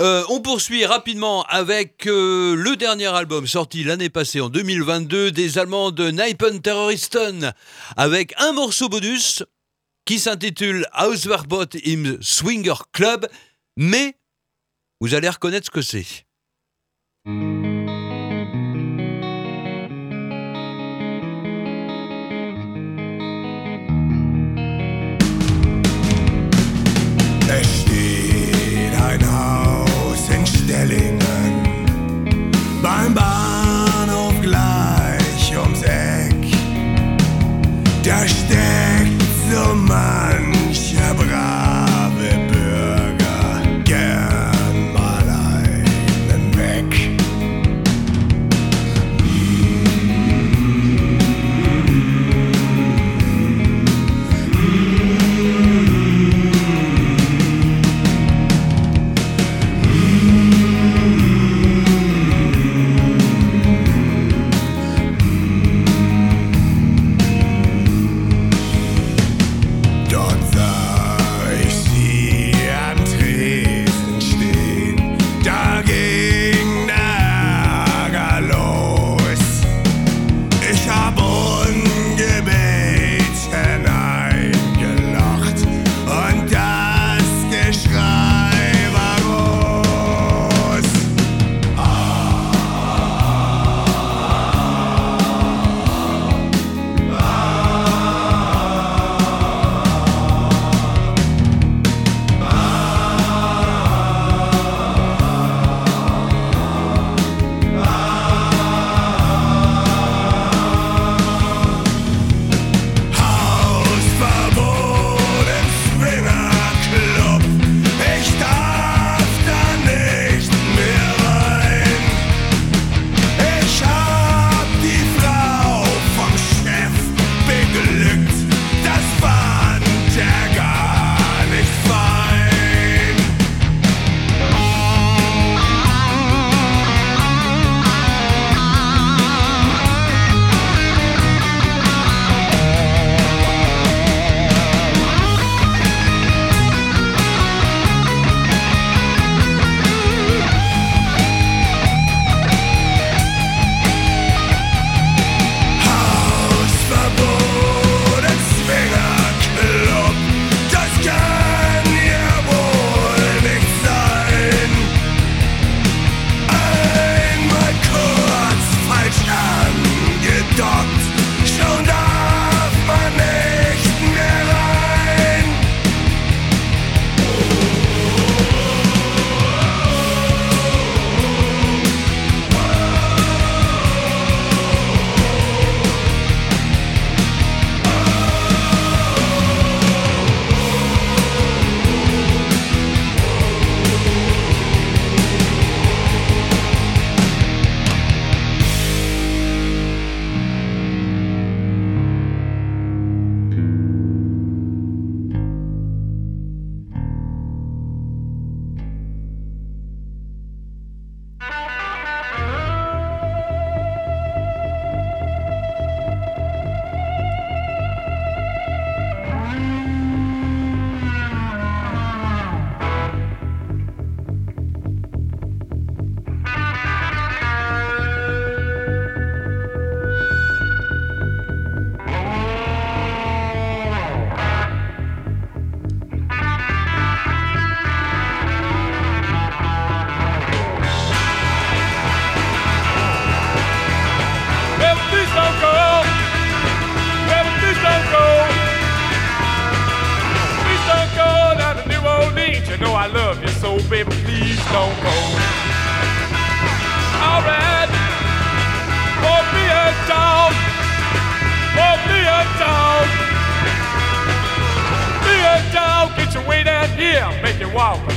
Euh, on poursuit rapidement avec euh, le dernier album sorti l'année passée en 2022 des Allemands de Neipen Terroristen avec un morceau bonus qui s'intitule Auswerbot im Swinger Club, mais vous allez reconnaître ce que c'est. thank you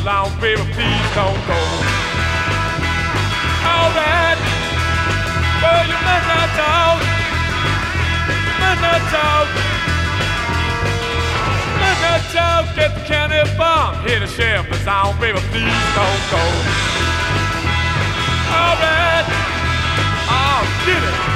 long, baby, please don't go. All right, well, you must not talk. You must not talk. You must not talk. Get the county bomb. hit the sheriff is on, baby, please don't go. All right, I'll get it.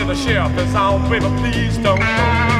Yeah, the sheriff is on, baby, please don't go.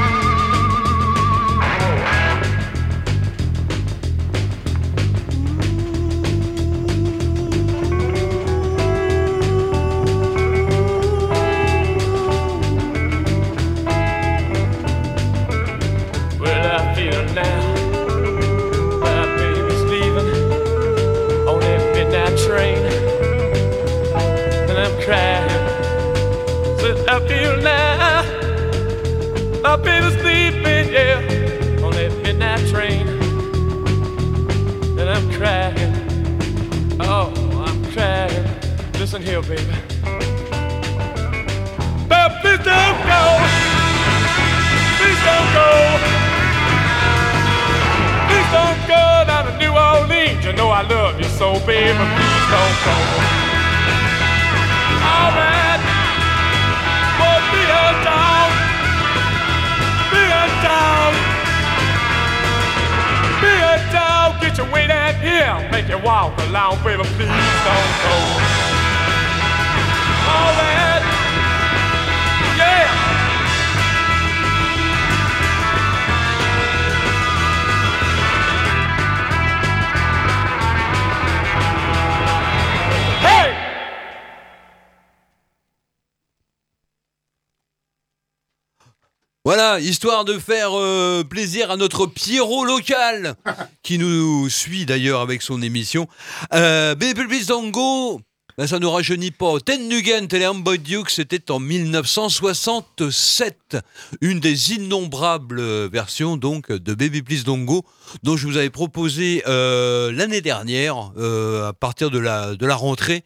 Histoire de faire euh, plaisir à notre Pierrot local, qui nous suit d'ailleurs avec son émission. Euh, Baby Please Don't Go, ben, ça ne rajeunit pas. Ten Nugent et Amboy Dukes, c'était en 1967. Une des innombrables versions donc de Baby Please Don't Go, dont je vous avais proposé euh, l'année dernière, euh, à partir de la, de la rentrée.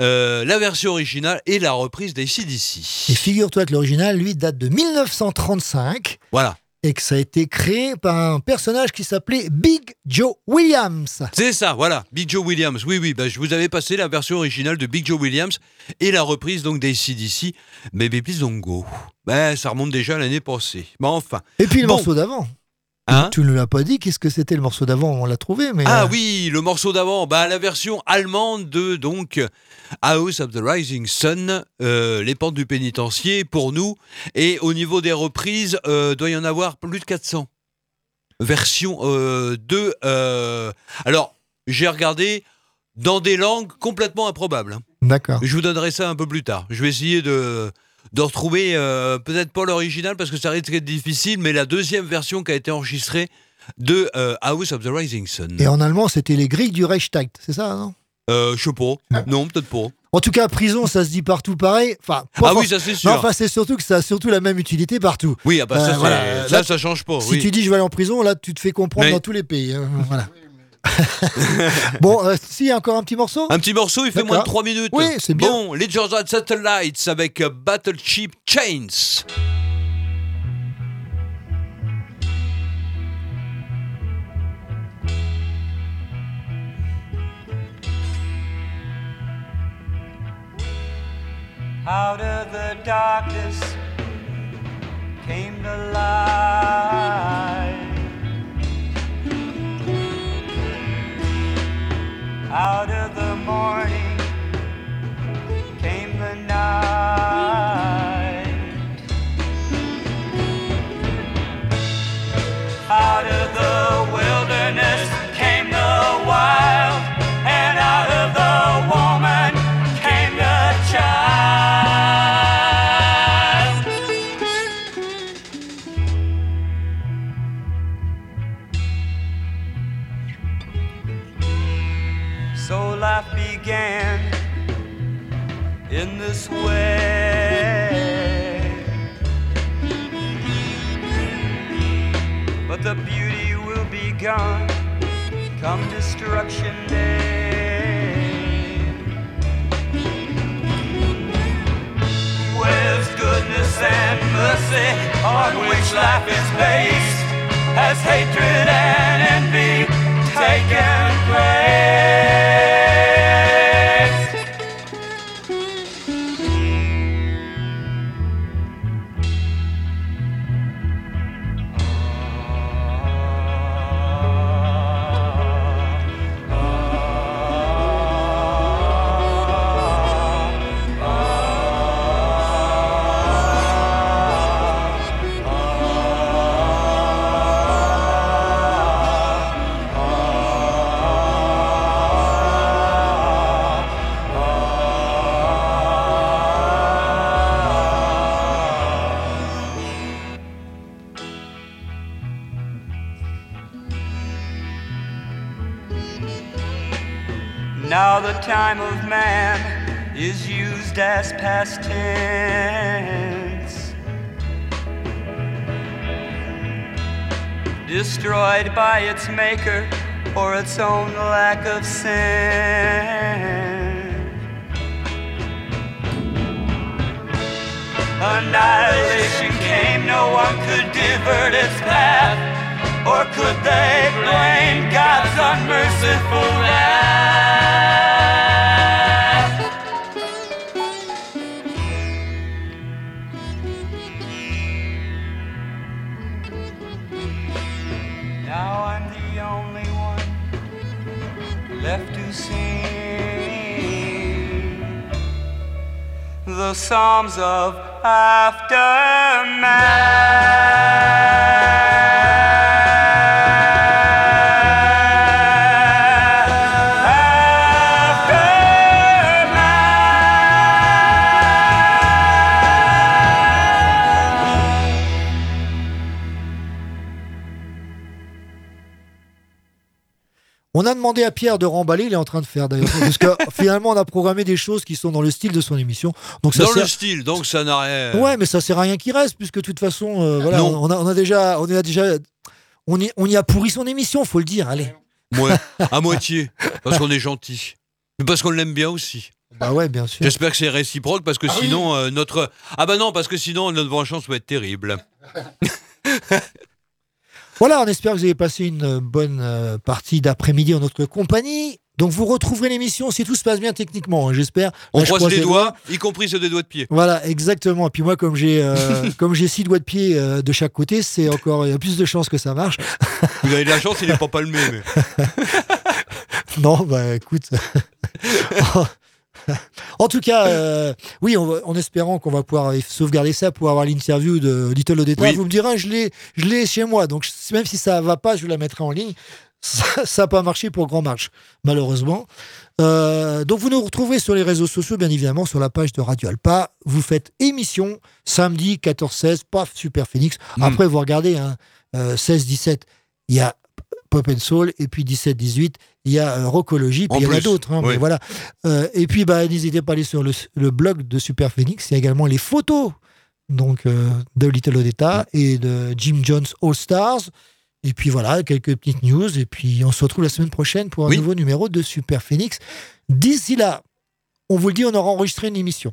Euh, la version originale et la reprise des CDC. Et figure-toi que l'original, lui, date de 1935 Voilà. et que ça a été créé par un personnage qui s'appelait Big Joe Williams. C'est ça, voilà, Big Joe Williams. Oui, oui, bah, je vous avais passé la version originale de Big Joe Williams et la reprise donc des CDC, Baby Please Don't Go. Ben, ça remonte déjà à l'année passée. Mais enfin. Et puis le Bon. morceau d'avant. Hein tu ne l'as pas dit, qu'est-ce que c'était le morceau d'avant? On l'a trouvé, mais. Ah euh, oui, le morceau d'avant, bah, la version allemande de donc House of the Rising Sun, euh, les pentes du pénitencier pour nous. Et au niveau des reprises, euh, doit y en avoir plus de 400 versions euh, de. euh, alors, j'ai regardé dans des langues complètement improbables. hein. D'accord. Je vous donnerai ça un peu plus tard. Je vais essayer de, de retrouver, euh, peut-être pas l'original parce que ça risque d'être difficile, mais la deuxième version qui a été enregistrée de euh, House of the Rising Sun. Et en allemand, c'était les grilles du Reichstag, c'est ça, non? Euh, je sais pas. Non, peut-être pas. En tout cas, prison, ça se dit partout pareil. Enfin, pas Ah oui, ça, c'est sûr. Enfin, c'est surtout que ça a surtout la même utilité partout. Oui, ah bah, ça, Euh, voilà. Là, ça change pas. Si oui. tu dis je vais aller en prison, là, tu te fais comprendre Mais- dans tous les pays. hein, voilà. bon, euh, si, y a encore un petit morceau Un petit morceau, il fait moins de D'accord. 3 minutes. Oui, c'est bien. Bon, les Georgia Satellites avec euh, Battleship Chains. Out of the darkness which life is based, has hatred and envy taken place. Destroyed by its maker or its own lack of sin. Annihilation came, no one could divert its path. Or could they blame God's unmerciful wrath? The Psalms of aftermath. À Pierre de remballer, il est en train de faire d'ailleurs. Parce que finalement, on a programmé des choses qui sont dans le style de son émission. Donc ça Dans sert- le style, donc ça n'a rien. Ouais, mais ça sert à rien qui reste, puisque de toute façon, euh, voilà, on a, on a déjà, on a déjà, on y, on y a pourri son émission, faut le dire. Allez. Ouais, à moitié. Parce qu'on est gentil. Mais parce qu'on l'aime bien aussi. Bah ouais, bien sûr. J'espère que c'est réciproque parce que sinon euh, notre ah bah non parce que sinon notre vengeance va être terrible. Voilà, on espère que vous avez passé une bonne euh, partie d'après-midi en notre compagnie. Donc vous retrouverez l'émission si tout se passe bien techniquement, hein, j'espère. On Là, je croise les doigts, y compris ceux des doigts de pied. Voilà, exactement. Et puis moi, comme j'ai euh, comme j'ai six doigts de pied euh, de chaque côté, c'est encore il y a plus de chances que ça marche. Vous avez de la chance, il n'est pas palmé. Mais... non, bah écoute. En tout cas, euh, oui, on va- en espérant qu'on va pouvoir sauvegarder ça pour avoir l'interview de Little Odetta. Oui. Vous me direz, je l'ai, je l'ai chez moi, donc je- même si ça va pas, je la mettrai en ligne. Ça n'a pas marché pour Grand Marche, malheureusement. Euh, donc vous nous retrouverez sur les réseaux sociaux, bien évidemment, sur la page de Radio Alpa. Vous faites émission samedi 14-16, paf, Super Phoenix. Mm. Après, vous regardez, hein, euh, 16-17, il y a Pop and Soul, et puis 17-18, il y a euh, Rockologie, puis il y en a d'autres. hein, oui. voilà. Euh, et puis, bah, n'hésitez pas à aller sur le, le blog de Super Phoenix. Il y a également les photos donc, euh, de Little Odetta et de Jim Jones All Stars. Et puis voilà, quelques petites news. Et puis on se retrouve la semaine prochaine pour un Oui. nouveau numéro de Super Phoenix. D'ici là, on vous le dit, on aura enregistré une émission.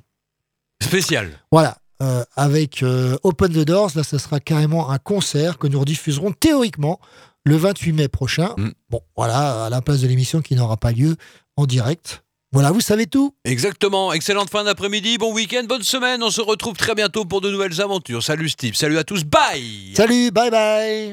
Spécial. Voilà. euh, avec euh, Open the Doors, là, ça sera carrément un concert que nous rediffuserons théoriquement le 28 mai prochain. Mm. Bon, voilà, à la place de l'émission qui n'aura pas lieu en direct. Voilà, vous savez tout. Exactement. Excellente fin d'après-midi, bon week-end, bonne semaine. On se retrouve très bientôt pour de nouvelles aventures. Salut Steve, salut à tous, bye. Salut, bye bye.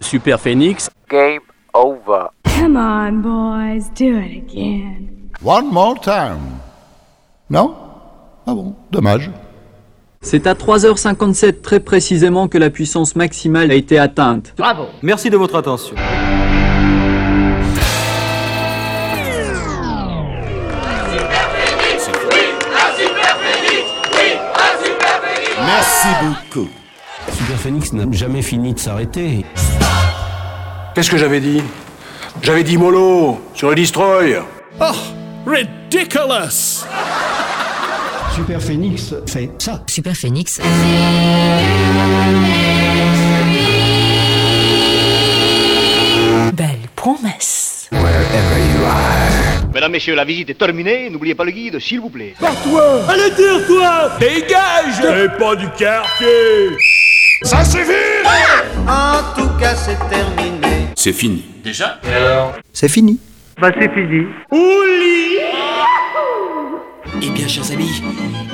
Super Phoenix. Game over. Come on, boys, do it again. One more time. Non Ah bon, dommage. C'est à 3h57 très précisément que la puissance maximale a été atteinte. Bravo. Merci de votre attention. Merci beaucoup. Super Phoenix n'a jamais fini de s'arrêter. Qu'est-ce que j'avais dit? J'avais dit mollo sur le destroy. Oh, ridiculous! Super Phoenix fait ça. Super Phoenix. Belle promesse. Mesdames, Messieurs, la visite est terminée. N'oubliez pas le guide, s'il vous plaît. Toi! Allez, tire-toi! Dégage! T'es pas du quartier! Ça suffit! En tout cas, c'est terminé. C'est fini. Déjà? C'est fini. Bah, c'est fini. Eh bien, chers amis,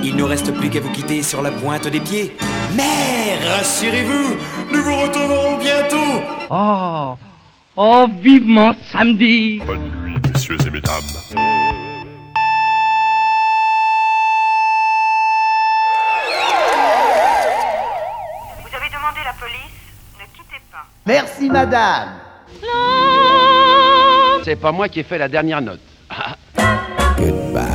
il ne reste plus qu'à vous quitter sur la pointe des pieds. Mais rassurez-vous, nous vous retrouverons bientôt. Oh, oh, vivement samedi. Bonne nuit, messieurs et mesdames. Vous avez demandé la police Ne quittez pas. Merci, madame. C'est pas moi qui ai fait la dernière note. Goodbye.